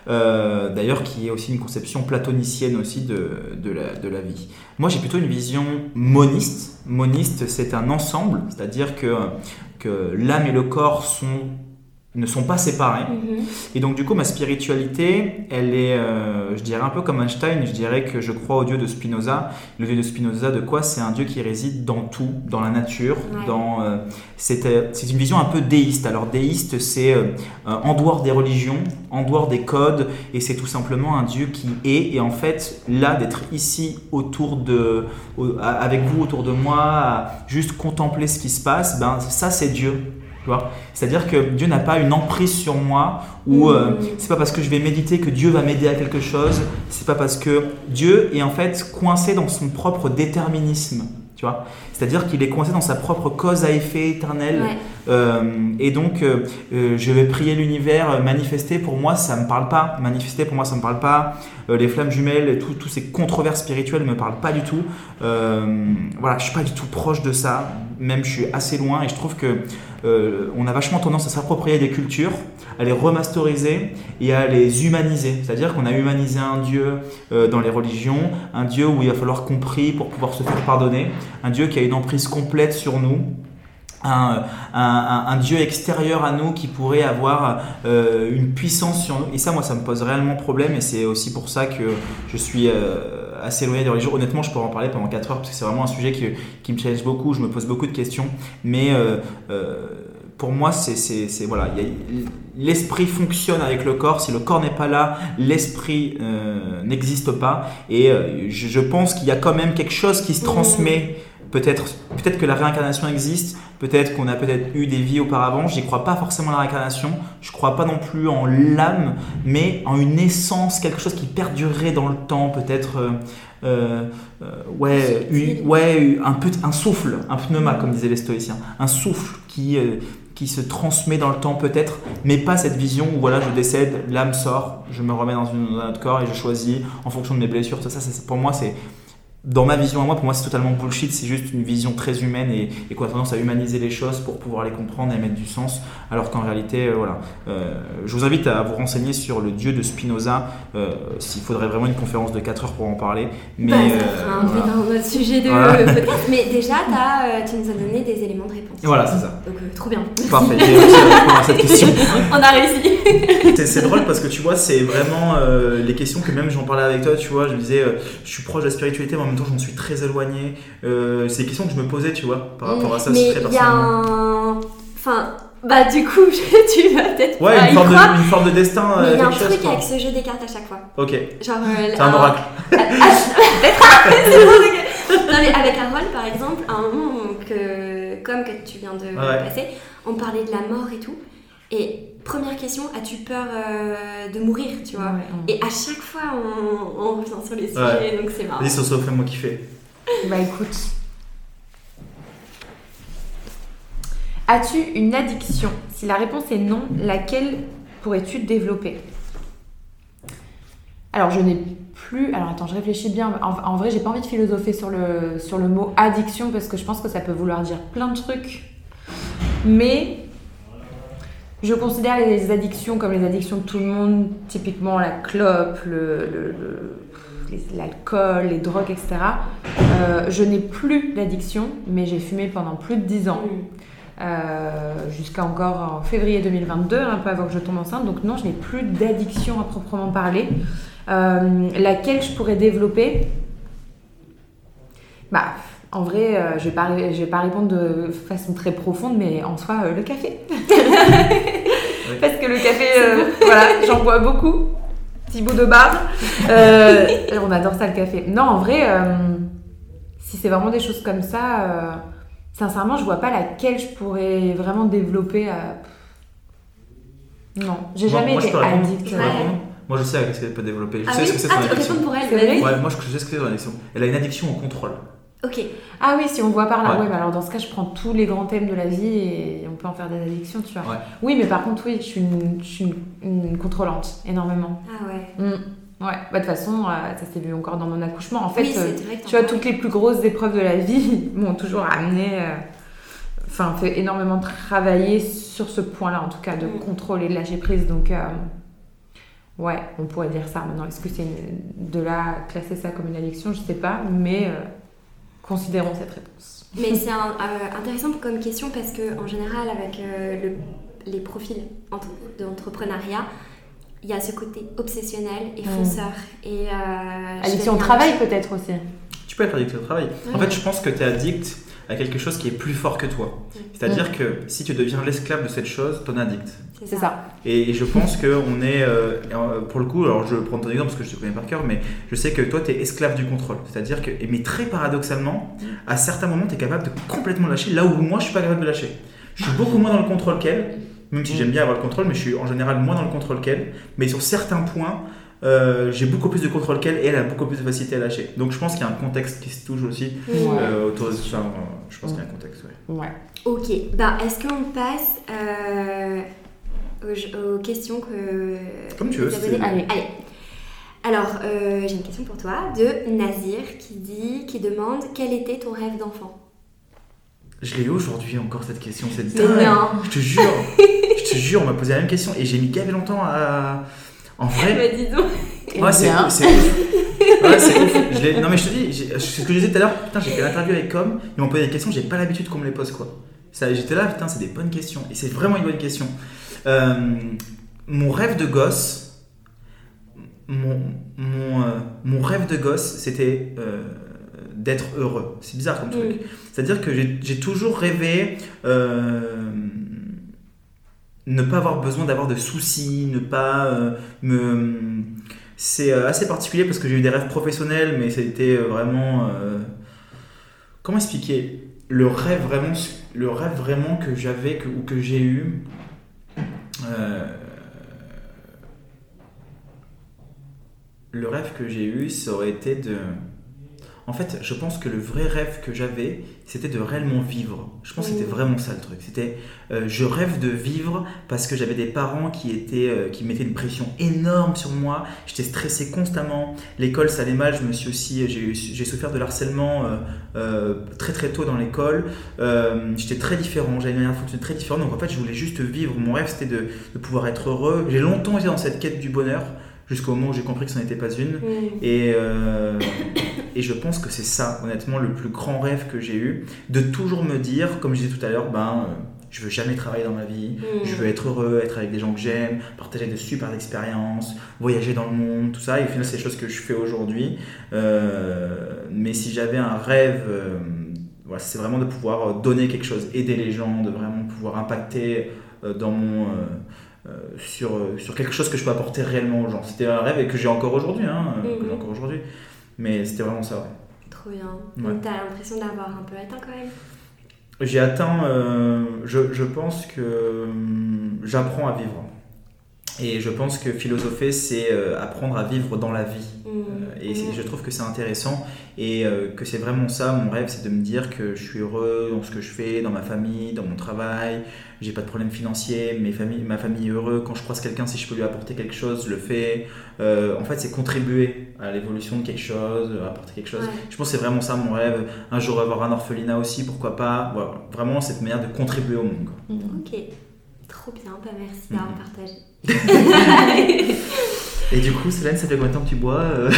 Euh, D'ailleurs, qui est aussi une conception platonicienne aussi de, de, la, de la vie. Moi, j'ai plutôt une vision moniste. Moniste, c'est un ensemble, c'est-à-dire que, que l'âme et le corps sont, ne sont pas séparés. Mhm. Et donc, du coup, ma spiritualité, elle est, euh, je dirais un peu comme Einstein, je dirais que je crois au Dieu de Spinoza. Le Dieu de Spinoza, de quoi? C'est un Dieu qui réside dans tout, dans la nature, Ouais. dans. euh, c'est euh, c'est une vision un peu déiste. Alors, déiste, c'est en dehors des religions, en dehors des codes, et c'est tout simplement un Dieu qui est, et en fait, là, d'être ici autour de. au- avec vous, autour de moi, à juste contempler ce qui se passe, ben, ça, c'est Dieu. C'est-à-dire que Dieu n'a pas une emprise sur moi ou euh, Mhm. c'est pas parce que je vais méditer que Dieu va m'aider à quelque chose. C'est pas parce que Dieu est en fait coincé dans son propre déterminisme. Tu vois C'est-à-dire qu'il est coincé dans sa propre cause à effet éternel. Ouais. Euh, et donc, euh, euh, je vais prier l'univers, manifester pour moi, ça me parle pas. Manifester pour moi, ça me parle pas. Les flammes jumelles, tout- tous ces controverses spirituelles me parlent pas du tout. Voilà, je suis pas du tout proche de ça. Même, je suis assez loin et je trouve que euh, on a vachement tendance à s'approprier des cultures, à les remasteriser et à les humaniser. C'est-à-dire qu'on a humanisé un Dieu dans les religions, un Dieu où il va falloir qu'on prie pour pouvoir se faire pardonner, un Dieu qui a une emprise complète sur nous, un, un- un- un Dieu extérieur à nous qui pourrait avoir euh, une puissance sur nous. Et ça, moi, ça me pose réellement problème et c'est aussi pour ça que je suis euh, assez éloigné des religions. Honnêtement, je pourrais en parler pendant 4 heures parce que c'est vraiment un sujet qui, qui, me challenge beaucoup. Je me pose beaucoup de questions. Mais pour moi, c'est voilà, l'esprit fonctionne avec le corps. Si le corps n'est pas là, l'esprit n'existe pas. Et je, je, pense qu'il y a quand même quelque chose qui se transmet Peut-être peut que la réincarnation existe, peut-être qu'on a peut-être eu des vies auparavant. J'y crois pas forcément à la réincarnation. Je crois pas non plus en l'âme, mais en une essence, quelque chose qui perdurerait dans le temps, peut-être. Euh, euh, euh, ouais, ouais, un, peu, un souffle, un pneuma, comme disaient les stoïciens. Un souffle qui, qui se transmet dans le temps, peut-être, mais pas cette vision où voilà, je décède, l'âme sort, je me remets dans, une, un autre corps et je choisis en fonction de mes blessures. Tout ça, ça pour moi, c'est dans ma vision à moi, pour moi, c'est totalement bullshit. C'est juste une vision très humaine et, et qu'on a tendance à humaniser les choses pour pouvoir les comprendre et mettre du sens. Alors qu'en réalité, euh, voilà. Euh, je vous invite à vous renseigner sur le dieu de Spinoza. Euh, s'il faudrait vraiment une conférence de 4 heures pour en parler. Mais bah, ça un voilà. dans notre sujet de podcast. Mais déjà, as, tu nous as donné des éléments de réponse. Voilà, c'est ça. Donc, trop bien. Parfait. À cette question. On a réussi. c'est drôle parce que tu vois, c'est vraiment les questions que même j'en parlais avec toi. Tu vois, je me disais, je suis proche de la spiritualité, mais en même temps, j'en suis très éloigné. Euh, c'est des questions que je me posais, tu vois, par rapport à ça. Mais il y a un. Enfin. Bah du coup, tu vas peut-être Ouais, une forme, de, une forme, de, destin. Mais il y a un truc avec ce jeu des cartes à chaque fois. Ok. Genre. Euh, c'est un, oracle. Ah, ah, non mais avec un rôle par exemple, à un moment que, comme que tu viens de passer, on parlait de la mort et tout. Et première question, as-tu peur euh, de mourir, tu vois Et à chaque fois, on, on, revient sur les sujets, donc c'est marrant. Vas-y, Soso, fais-moi kiffer. Bah écoute. As-tu une addiction? Si la réponse est non, laquelle pourrais-tu développer? Alors, je n'ai plus. Alors, attends, je réfléchis bien. En, en vrai, j'ai pas envie de philosopher sur le, sur le mot addiction parce que je pense que ça peut vouloir dire plein de trucs. Mais je considère les addictions comme les addictions de tout le monde, typiquement la clope, l'alcool, le, les drogues, etc. Euh, je n'ai plus d'addiction, mais j'ai fumé pendant plus de 10 ans. Euh, jusqu'à encore en février 2022, un peu avant que je tombe enceinte. Donc non, je n'ai plus d'addiction à proprement parler. Euh, laquelle je pourrais développer? Bah, en vrai, je ne vais, pas, vais pas répondre de façon très profonde, mais en soi, le café. Parce que le café, voilà, j'en bois beaucoup. Thibaut de bar. on adore ça le café. Non, en vrai, si c'est vraiment des choses comme ça, euh, sincèrement, je vois pas laquelle je pourrais vraiment développer. Non, j'ai jamais été addict. Moi, je sais ce qu'elle peut développer. Je ah sais ce que c'est son ah, addiction. pour elle, ouais, moi, je sais ce que c'est son addiction. Elle a une addiction au contrôle. Ok. Ah oui, si on voit par là, ouais. alors dans ce cas, je prends tous les grands thèmes de la vie et on peut en faire des addictions, tu vois. Oui, mais par contre, oui, je suis une, je suis une, contrôlante, énormément. Ah ouais. Mm. Ouais, bah, de toute façon, euh, ça s'est vu encore dans mon accouchement. En fait, euh, tu vois, toutes les plus grosses épreuves de la vie m'ont toujours amené, euh, enfin, fait énormément travailler sur ce point-là, en tout cas, de mm. contrôle et de lâcher prise. Donc, ouais, on pourrait dire ça. Maintenant, est-ce que c'est de là classer ça comme une addiction? Je sais pas, mais considérons cette réponse. Mais c'est intéressant comme question parce que, en général, avec les profils d'entrepreneuriat, il y a ce côté obsessionnel et fonceur. Et, euh, addiction au travail peut-être aussi. Tu peux être addict au travail. En fait, je pense que tu es addict à quelque chose qui est plus fort que toi. C'est-à-dire hmm. que si tu deviens l'esclave de cette chose, t'en addict. C'est ça. Et, je pense qu'on est, euh, pour le coup, alors je prends ton exemple parce que je te connais par cœur, mais je sais que toi, tu es esclave du contrôle. C'est-à-dire que, mais très paradoxalement, hmm. à certains moments, tu es capable de complètement lâcher là où moi, je suis pas capable de lâcher. Je suis beaucoup moins dans le contrôle qu'elle, même si j'aime bien avoir le contrôle, mais je suis en général moins dans le contrôle qu'elle. Mais sur certains points, euh, j'ai beaucoup plus de contrôle qu'elle et elle a beaucoup plus de facilité à lâcher. Donc je pense qu'il y a un contexte qui se touche aussi euh, autour de ça. Je pense qu'il y a un contexte, ouais. Ok, bah, est-ce qu'on passe euh, aux, questions que. Comme tu veux. Allez. Allez. Alors, j'ai une question pour toi de Nazir qui dit, qui demande quel était ton rêve d'enfant? Je l'ai eu aujourd'hui encore cette question, c'est dingue. Je te jure, je te jure, on m'a posé la même question et j'ai mis gavé longtemps à. En vrai. Bah dis donc. Ouais, c'est ouf. C'est ouf. Ouais, c'est ouf. non mais je te dis, ce que je disais tout à l'heure. Putain, j'ai fait l'interview avec Com, ils m'ont posé des questions, j'ai pas l'habitude qu'on me les pose quoi. J'étais là, putain, c'est des bonnes questions et c'est vraiment une bonne question. Euh, mon rêve de gosse, mon, mon, euh, mon rêve de gosse, c'était euh, d'être heureux. C'est bizarre comme truc. C'est-à-dire que j'ai j'ai toujours rêvé euh, ne pas avoir besoin d'avoir de soucis, ne pas euh, me... C'est euh, assez particulier parce que j'ai eu des rêves professionnels, mais c'était euh, vraiment... comment expliquer? Le rêve vraiment, que j'avais ou que j'ai eu. le rêve que j'ai eu, ça aurait été de. En fait, je pense que le vrai rêve que j'avais, c'était de réellement vivre. Je pense que c'était vraiment ça le truc. C'était, euh, je rêve de vivre parce que j'avais des parents qui étaient, euh, qui mettaient une pression énorme sur moi. J'étais stressé constamment. L'école, ça allait mal. Je me suis aussi, j'ai, souffert de l'harcèlement euh, très très tôt dans l'école. J'étais très différent. J'avais une manière de fonctionner très différente. Donc en fait, je voulais juste vivre. Mon rêve, c'était de, de pouvoir être heureux. J'ai longtemps été dans cette quête du bonheur jusqu'au moment où j'ai compris que ce n'en était pas une. Mm. Et, euh, et je pense que c'est ça, honnêtement, le plus grand rêve que j'ai eu, de toujours me dire, comme je disais tout à l'heure, ben, euh, je veux jamais travailler dans ma vie, Mm. je veux être heureux, être avec des gens que j'aime, partager de super expériences, voyager dans le monde, tout ça. Et au final, c'est des choses que je fais aujourd'hui. Euh, mais si j'avais un rêve, euh, voilà, c'est vraiment de pouvoir donner quelque chose, aider les gens, de vraiment pouvoir impacter dans mon, sur, euh, sur quelque chose que je peux apporter réellement aux gens. C'était un rêve et que j'ai encore aujourd'hui, hein, euh, Mhm. encore aujourd'hui. Mais c'était vraiment ça, ouais. Trop bien. Ouais. Donc, t'as l'impression d'avoir un peu atteint quand même? J'ai atteint, euh, je, je pense que hum, j'apprends à vivre. Et je pense que philosopher, c'est euh, apprendre à vivre dans la vie. Mm. Euh, et Mm. c'est- je trouve que c'est intéressant et euh, que c'est vraiment ça mon rêve, c'est de me dire que je suis heureux dans ce que je fais, dans ma famille, dans mon travail. J'ai pas de problème financier, mes familles, ma famille est heureuse. Quand je croise quelqu'un, si je peux lui apporter quelque chose, je le fais. Euh, en fait, c'est contribuer à l'évolution de quelque chose, apporter quelque chose. Ouais. Je pense que c'est vraiment ça mon rêve. Un jour avoir un orphelinat aussi, pourquoi pas. Voilà, vraiment cette manière de contribuer au monde. quoi. Ok. Trop bien. Bah, merci d'avoir partagé. Et du coup, Célène, ça fait combien de temps que tu bois euh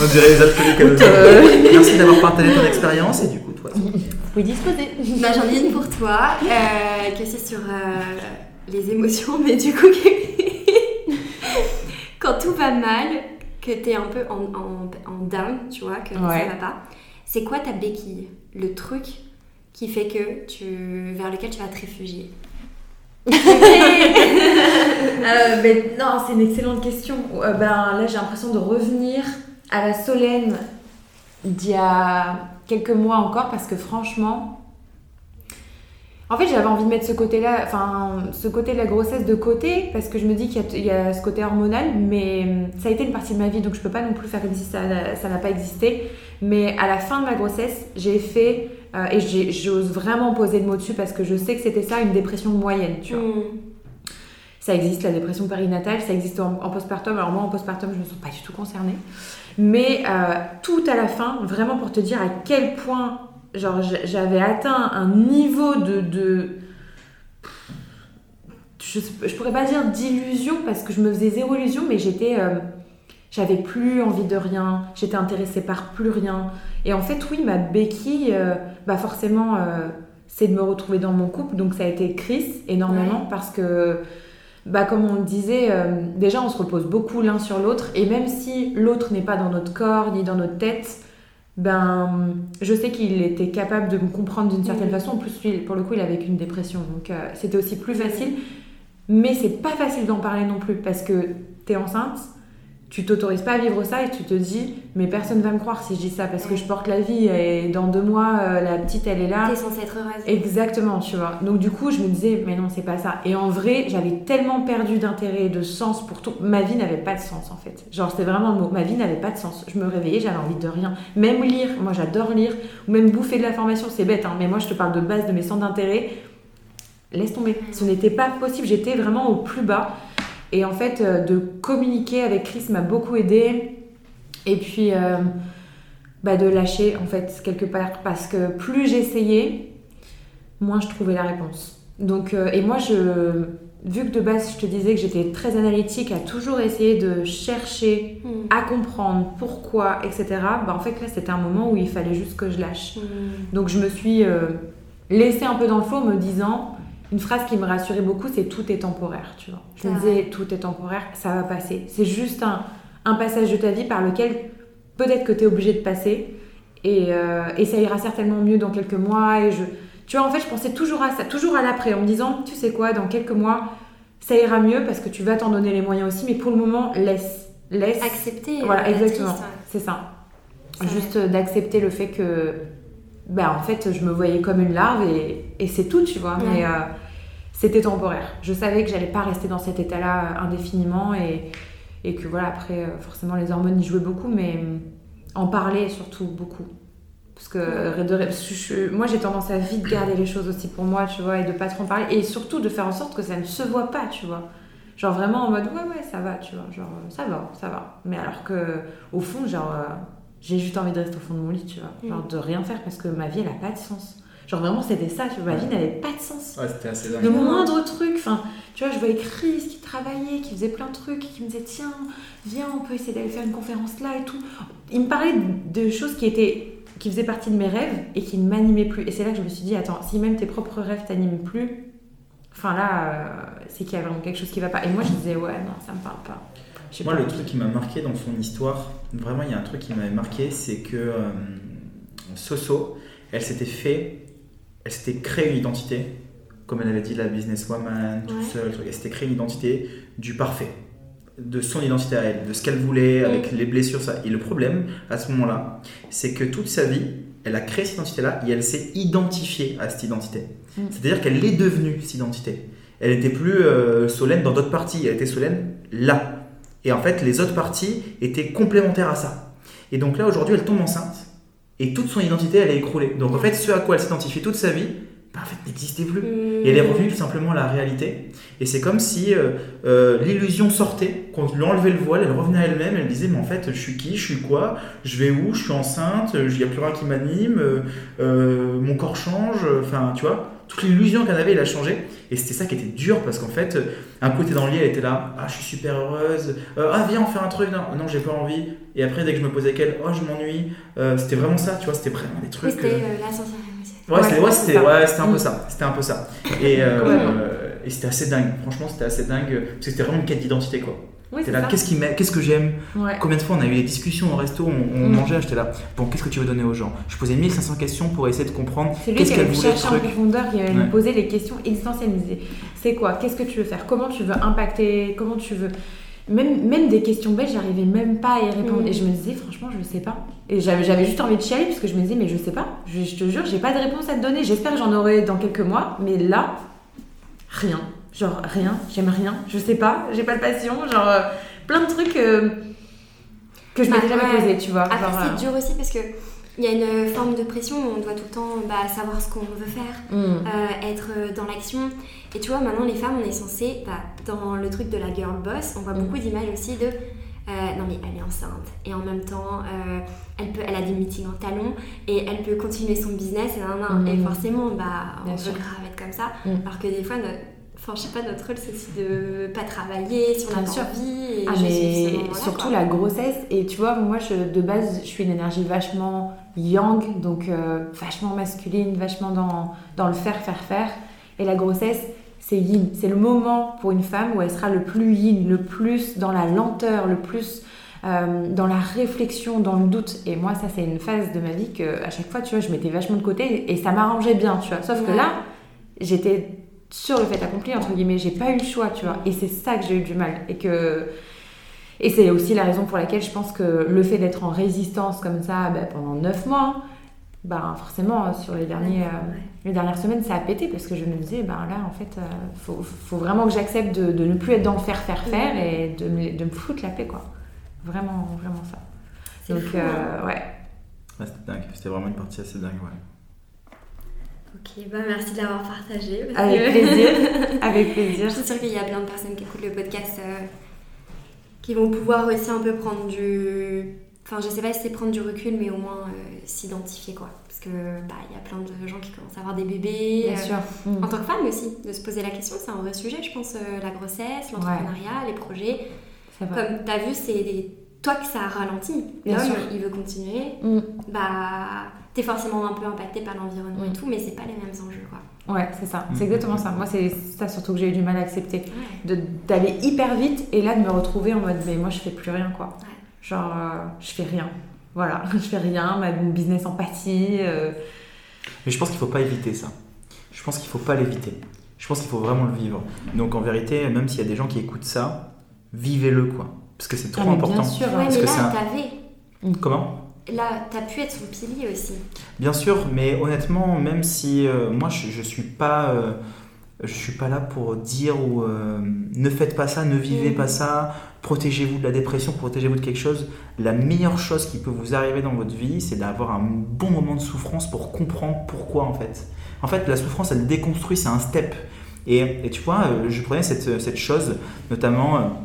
On dirait les alcooliques anonymes. euh, Merci d'avoir partagé ton expérience et du coup, toi. Vous pouvez disposer. Bah, j'en ai une pour toi, euh, que c'est sur euh, les émotions, mais du coup, que- quand tout va mal, que t'es un peu en, en, en down, tu vois, que Ouais. ça va pas, c'est quoi ta béquille? Le truc qui fait que tu, vers lequel tu vas te réfugier Euh, ben, non, c'est une excellente question. Euh, ben, là, j'ai l'impression de revenir à la Solène d'il y a quelques mois encore parce que franchement, en fait, j'avais envie de mettre ce côté-là, enfin, ce côté de la grossesse de côté parce que je me dis qu'il y y, a ce côté hormonal, mais hum, ça a été une partie de ma vie donc je peux pas non plus faire comme si ça n'a pas existé. Mais à la fin de ma grossesse, j'ai fait, euh, et j'ose vraiment poser le mot dessus parce que je sais que c'était ça, une dépression moyenne, tu vois. Mm. Ça existe, la dépression périnatale, ça existe en, en postpartum. Alors moi, en postpartum, je ne me sens pas du tout concernée. Mais euh, tout à la fin, vraiment pour te dire à quel point genre, j'avais atteint un niveau de... de je, je pourrais pas dire d'illusion parce que je me faisais zéro illusion, mais j'étais... euh, j'avais plus envie de rien, j'étais intéressée par plus rien. Et en fait, oui, ma béquille, euh, bah forcément, euh, c'est de me retrouver dans mon couple. Donc ça a été Chris énormément parce que bah, comme on le disait, euh, déjà on se repose beaucoup l'un sur l'autre et même si l'autre n'est pas dans notre corps ni dans notre tête, ben je sais qu'il était capable de me comprendre d'une certaine Mhm. façon. En plus, lui, pour le coup, il a vécu une dépression, donc euh, c'était aussi plus facile. Mais c'est pas facile d'en parler non plus parce que t'es enceinte, tu t'autorises pas à vivre ça et tu te dis mais personne va me croire si je dis ça parce que je porte la vie et dans deux mois euh, la petite elle est là. T'es censée être heureuse. Exactement, tu vois. Donc du coup, je me disais, mais non, c'est pas ça. Et en vrai, j'avais tellement perdu d'intérêt et de sens pour tout. Ma vie n'avait pas de sens, en fait. Genre, c'était vraiment le mot. Ma vie n'avait pas de sens. Je me réveillais, j'avais envie de rien. Même lire, moi j'adore lire, ou même bouffer de la formation, c'est bête, hein, mais moi je te parle de base de mes centres d'intérêt. Laisse tomber. Ce n'était pas possible. J'étais vraiment au plus bas. Et en fait, euh, de communiquer avec Chris m'a beaucoup aidé. Et puis, euh, bah, de lâcher, en fait, quelque part. Parce que plus j'essayais, moins je trouvais la réponse. Donc, euh, et moi, je, vu que de base, je te disais que j'étais très analytique, à toujours essayer de chercher, Mm. à comprendre pourquoi, etc. Bah, en fait, là, c'était un moment où il fallait juste que je lâche. Mm. Donc, je me suis euh, laissée un peu dans le en me disant, une phrase qui me rassurait beaucoup, c'est tout est temporaire, tu vois. Je me disais, tout est temporaire, ça va passer. C'est juste un, un passage de ta vie par lequel peut-être que tu es obligé de passer. Et, euh, et ça ira certainement mieux dans quelques mois. Et je, tu vois, en fait, je pensais toujours à ça, toujours à l'après, en me disant, tu sais quoi, dans quelques mois, ça ira mieux parce que tu vas t'en donner les moyens aussi. Mais pour le moment, laisse. Laisse. Accepter. Voilà, euh, exactement. ouais. C'est ça. Ça- Juste euh, d'accepter le fait que, ben, en fait, je me voyais comme une larve et, et c'est tout, tu vois. Ouais. Mais euh, c'était temporaire. Je savais que j'allais pas rester dans cet état-là euh, indéfiniment et, et que voilà, après, euh, forcément, les hormones y jouaient beaucoup, mais en parler surtout beaucoup. Parce que, je- moi, j'ai tendance à vite garder les choses aussi pour moi, tu vois, et de pas trop en parler. Et surtout de faire en sorte que ça ne se voit pas, tu vois. Genre vraiment en mode, ouais, ouais, ça va, tu vois. Genre, ça va, ça va. Mais alors que, au fond, genre, j'ai juste envie de rester au fond de mon lit, tu vois. Genre, Mm. de rien faire parce que ma vie, elle a pas de sens. Genre, vraiment, c'était ça, tu vois. Ma vie n'avait pas de sens. Ouais, c'était assez Le moindre truc, enfin, tu vois, je voyais Chris qui travaillait, qui faisait plein de trucs, qui me disait tiens, viens, on peut essayer d'aller faire une conférence là et tout. Il me parlait de choses qui étaient, qui faisaient partie de mes rêves et qui ne m'animaient plus. Et c'est là que je me suis dit attends, si même tes propres rêves t'animent plus, enfin là, euh, c'est qu'il y a vraiment quelque chose qui va pas. Et moi, je disais ouais, non, ça me parle pas. Moi, le truc qui m'a marqué dans son histoire, vraiment, il y a un truc qui m'avait marqué, c'est que euh, Soso, elle s'était fait, elle s'était créée une identité, comme elle avait dit, la businesswoman, Ouais. seule, truc. elle s'était créée une identité du parfait, de son identité à elle, de ce qu'elle voulait, avec les blessures, ça. Et le problème, à ce moment-là, c'est que toute sa vie, elle a créé cette identité-là et elle s'est identifiée à cette identité. Mm. C'est-à-dire qu'elle est devenue cette identité. Elle n'était plus euh, Solène dans d'autres parties, elle était Solène là. Et en fait, les autres parties étaient complémentaires à ça. Et donc là, aujourd'hui, elle tombe enceinte et toute son identité, elle est écroulée. Donc en fait, ce à quoi elle s'identifiait toute sa vie, bah, en fait, n'existait plus. Et elle est revenue tout simplement à la réalité. Et c'est comme si euh, euh, l'illusion sortait, qu'on lui enlevait le voile, elle revenait à elle-même, elle disait Mais en fait, je suis qui Je suis quoi Je vais où Je suis enceinte Il n'y a plus rien qui m'anime euh, Mon corps change Enfin, tu vois toute l'illusion qu'elle avait, elle a changé. Et c'était ça qui était dur parce qu'en fait, un côté dans le lit, elle était là, ah, je suis super heureuse, Euh, ah, viens, on fait un truc, non, non, j'ai pas envie. Et après, dès que je me posais avec elle, oh, je m'ennuie. Euh, c'était vraiment ça, tu vois, c'était vraiment des trucs. c'était euh, euh. Ouais, c'était Ouais, ouais, c'est c'était ça. ouais, c'était un peu Mm. ça. C'était un peu ça. Et, et c'était assez dingue. Franchement, c'était assez dingue. Parce que c'était vraiment une quête d'identité, quoi. Oui, T'es c'est là, ça. qu'est-ce qui Qu'est-ce que j'aime Ouais. Combien de fois on a eu des discussions au resto, on, on Mm. mangeait, j'étais là. Bon, qu'est-ce que tu veux donner aux gens? Je posais 1500 questions pour essayer de comprendre C'est lui qu'est-ce qui qu'elle en profondeur, qui allait Ouais. me poser les questions existentielles. Il c'est quoi? Qu'est-ce que tu veux faire? Comment tu veux impacter? Comment tu veux... Même, même des questions bêtes, j'arrivais même pas à y répondre. Mm. Et je me disais, franchement, je sais pas. Et j'avais j'avais juste envie de chialer parce que je me disais, mais je sais pas. Je, je te jure, j'ai pas de réponse à te donner. J'espère que j'en aurai dans quelques mois. Mais là, rien. Genre, rien. J'aime rien. Je sais pas. J'ai pas de passion. Genre, euh, plein de trucs euh, que je Bah, m'étais jamais posé, tu vois. Après, c'est dur aussi parce que il y a une forme de pression où on doit tout le temps bah, savoir ce qu'on veut faire, euh, mm. euh, être euh, dans l'action. Et tu vois, maintenant, les femmes, on est censé, bah, dans le truc de la girl boss, on voit Mm. beaucoup d'images aussi de. euh, non mais elle est enceinte et en même temps euh, elle, peut, elle a des meetings en talons et elle peut continuer son business et, nan, nan. Mm. et forcément bah, on Bien veut sûr. grave être comme ça alors que des fois notre, enfin, je sais pas, notre rôle c'est aussi de pas travailler si on a Bien pas sûr. envie et Ah mais surtout quoi. la grossesse. Et tu vois moi je, de base je suis une énergie vachement yang donc euh, vachement masculine vachement dans, dans le faire faire faire. Et la grossesse c'est yin. C'est le moment pour une femme où elle sera le plus yin le plus dans la lenteur le plus euh, dans la réflexion dans le doute. Et moi ça c'est une phase de ma vie que à chaque fois tu vois je mettais vachement de côté et ça m'arrangeait bien tu vois. Sauf que là j'étais sur le fait accompli entre guillemets j'ai pas eu le choix tu vois. Et c'est ça que j'ai eu du mal. Et que et c'est aussi la raison pour laquelle je pense que le fait d'être en résistance comme ça bah, pendant 9 mois bah, forcément sur les, derniers, euh, les dernières semaines ça a pété parce que je me disais bah, là en fait euh, faut, faut vraiment que j'accepte de, de ne plus être dans le faire faire faire et de me, de me foutre la paix quoi. Vraiment vraiment ça. Donc fou, hein. euh, ouais. Ouais, c'était dingue. C'était vraiment une partie assez dingue, ouais. Ok, bah merci de l'avoir partagé. avec que- plaisir avec plaisir Je suis sûre qu'il y a plein de personnes qui écoutent le podcast euh, qui vont pouvoir aussi un peu prendre du. Enfin, je sais pas si c'est prendre du recul, mais au moins euh, s'identifier quoi. Parce que bah il y a plein de gens qui commencent à avoir des bébés. bien euh, sûr Mm. En tant que femme aussi, de se poser la question, c'est un vrai sujet, je pense, la grossesse, l'entrepreneuriat, les projets. Comme tu as vu, c'est des- toi que ça ralentit. L'homme, il veut continuer. Mm. Bah, t'es forcément un peu impacté par l'environnement et Mm. tout, mais c'est pas les mêmes enjeux, quoi. Ouais, c'est ça. Mm. C'est exactement ça. Moi, c'est ça surtout que j'ai eu du mal à accepter. Ouais. De- D'aller hyper vite et là de me retrouver en mode, mais moi, je fais plus rien, quoi. Ouais. Genre, euh, je fais rien. Voilà, je fais rien. Ma mon business en pâtit. euh, Mais je pense qu'il faut pas éviter ça. Je pense qu'il faut pas l'éviter. Je pense qu'il faut vraiment le vivre. Donc en vérité, même s'il y a des gens qui écoutent ça, vivez-le quoi. Parce que c'est trop ah, mais important. Bien sûr. Ouais. Parce mais que là, un- t'avais. Comment? Là, t'as pu être son pilier aussi. Bien sûr, mais honnêtement, même si euh, moi je, je suis pas, euh, je suis pas là pour dire ou euh, ne faites pas ça, ne vivez Mhm. pas ça, protégez-vous de la dépression, protégez-vous de quelque chose. La meilleure chose qui peut vous arriver dans votre vie, c'est d'avoir un bon moment de souffrance pour comprendre pourquoi en fait. En fait, la souffrance, elle déconstruit, c'est un step. Et, et tu vois, je prenais cette, cette chose, notamment.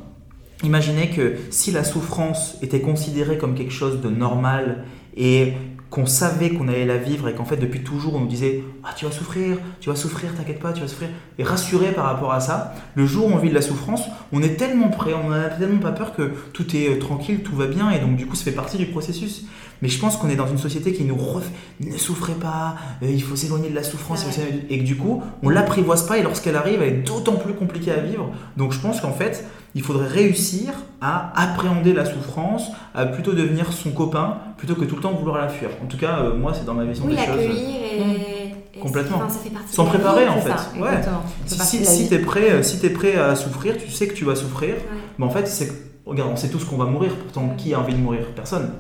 Imaginez que si la souffrance était considérée comme quelque chose de normal et qu'on savait qu'on allait la vivre et qu'en fait depuis toujours on nous disait ah tu vas souffrir, tu vas souffrir, t'inquiète pas, tu vas souffrir et rassuré par rapport à ça, le jour où on vit de la souffrance, on est tellement prêt, on n'a tellement pas peur que tout est euh, tranquille, tout va bien et donc du coup ça fait partie du processus. Mais je pense qu'on est dans une société qui nous refait ne souffrez pas, euh, il faut s'éloigner de la souffrance et que du coup on l'apprivoise pas et lorsqu'elle arrive elle est d'autant plus compliquée à vivre. Donc je pense qu'en fait il faudrait réussir à appréhender la souffrance, à plutôt devenir son copain, plutôt que tout le temps vouloir la fuir. En tout cas, euh, moi, c'est dans ma vision Oui, des choses. et, et Complètement. enfin, ça fait partie Sans préparer, en fait. ça, Ouais. Si, si, vie. t'es prêt, euh, si prêt à souffrir, tu sais que tu vas souffrir. Ouais. Mais en fait, c'est regarde, on sait tous qu'on va mourir. Pourtant, qui a envie de mourir? Personne.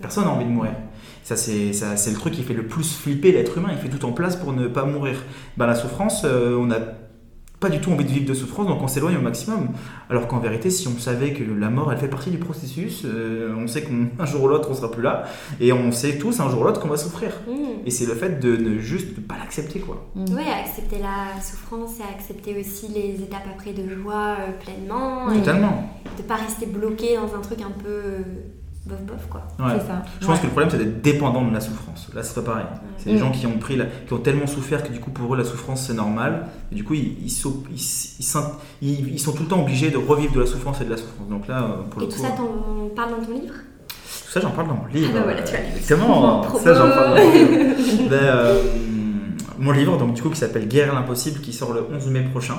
Personne n'a envie de mourir. Ça, c'est ça, c'est le truc qui fait le plus flipper l'être humain. Il fait tout en place pour ne pas mourir. Ben, la souffrance, euh, on n'a pas du tout envie de vivre de souffrance, donc on s'éloigne au maximum. Alors qu'en vérité, si on savait que la mort, elle fait partie du processus, euh, on sait qu'un jour ou l'autre, on sera plus là, et on sait tous un jour ou l'autre qu'on va souffrir. Mm. Et c'est le fait de ne juste de pas l'accepter, quoi. Mm. Ouais, accepter la souffrance et accepter aussi les étapes après de joie euh, pleinement. Oui. Et Totalement. de pas rester bloqué dans un truc un peu euh, bof bof quoi. Ouais. C'est ça. Je pense que le problème, c'est d'être dépendant de la souffrance. Là, c'est pas pareil. C'est des Mm. gens qui ont pris, la- qui ont tellement souffert que du coup, pour eux, la souffrance, c'est normal. Et du coup, ils, ils, sont, ils, ils tout le temps obligés de revivre de la souffrance et de la souffrance. Donc là, euh, pour Et le tout coup, ça, t'en parles dans ton livre? Tout ça, j'en parle dans mon livre. Ah bah voilà, tu. Exactement. Ça, j'en parle dans mon livre. Ben, euh, mon livre, donc du coup, qui s'appelle Guerre l'impossible, qui sort le 11 mai prochain.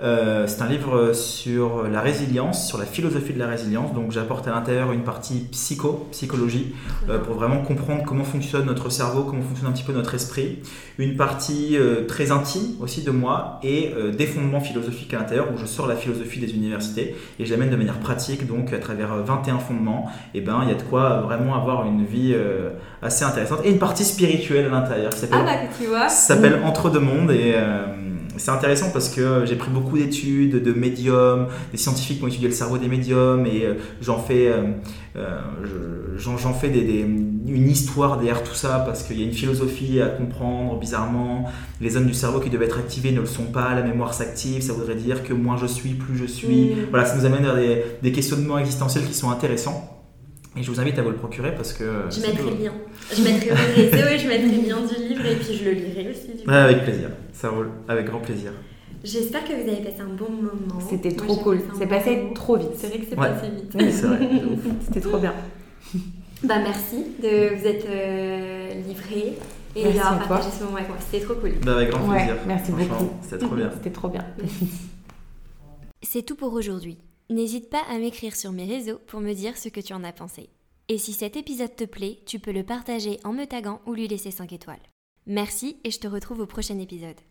Euh, c'est un livre sur la résilience, sur la philosophie de la résilience. Donc j'apporte à l'intérieur une partie psycho, psychologie, euh, pour vraiment comprendre comment fonctionne notre cerveau, comment fonctionne un petit peu notre esprit. Une partie euh, très intime aussi de moi et euh, des fondements philosophiques à l'intérieur où je sors la philosophie des universités et je l'amène de manière pratique, donc à travers euh, 21 fondements. Et ben il y a de quoi vraiment avoir une vie euh, assez intéressante et une partie spirituelle à l'intérieur qui s'appelle Ah bah ça s'appelle Entre deux mondes et euh, c'est intéressant parce que j'ai pris beaucoup d'études de médiums, des scientifiques qui ont étudié le cerveau des médiums et euh, j'en fais, euh, euh, je- j'en, fais des, des- une histoire derrière tout ça parce qu'il y a une philosophie à comprendre bizarrement. Les zones du cerveau qui devaient être activées ne le sont pas, la mémoire s'active, ça voudrait dire que moins je suis, plus je suis. Mm. Voilà, ça nous amène vers des, des questionnements existentiels qui sont intéressants. Et je vous invite à vous le procurer parce que... Je c'est mettrai le lien. Je mettrai le réseau et je mettrai le lien du livre et puis je le lirai aussi. Du coup. Avec plaisir, ça roule, avec grand plaisir. J'espère que vous avez passé un bon moment. C'était trop cool. C'est bon passé moment. trop vite. C'est vrai que c'est Ouais. passé vite. Oui, c'est vrai. C'était trop bien. Bah merci de vous être euh, livré et Merci d'avoir partagé ce moment avec moi. C'était trop cool. Bah, avec grand Ouais, plaisir. merci beaucoup. C'était trop bien. C'était trop bien. C'est tout pour aujourd'hui. N'hésite pas à m'écrire sur mes réseaux pour me dire ce que tu en as pensé. Et si cet épisode te plaît, tu peux le partager en me taguant ou lui laisser 5 étoiles. Merci et je te retrouve au prochain épisode.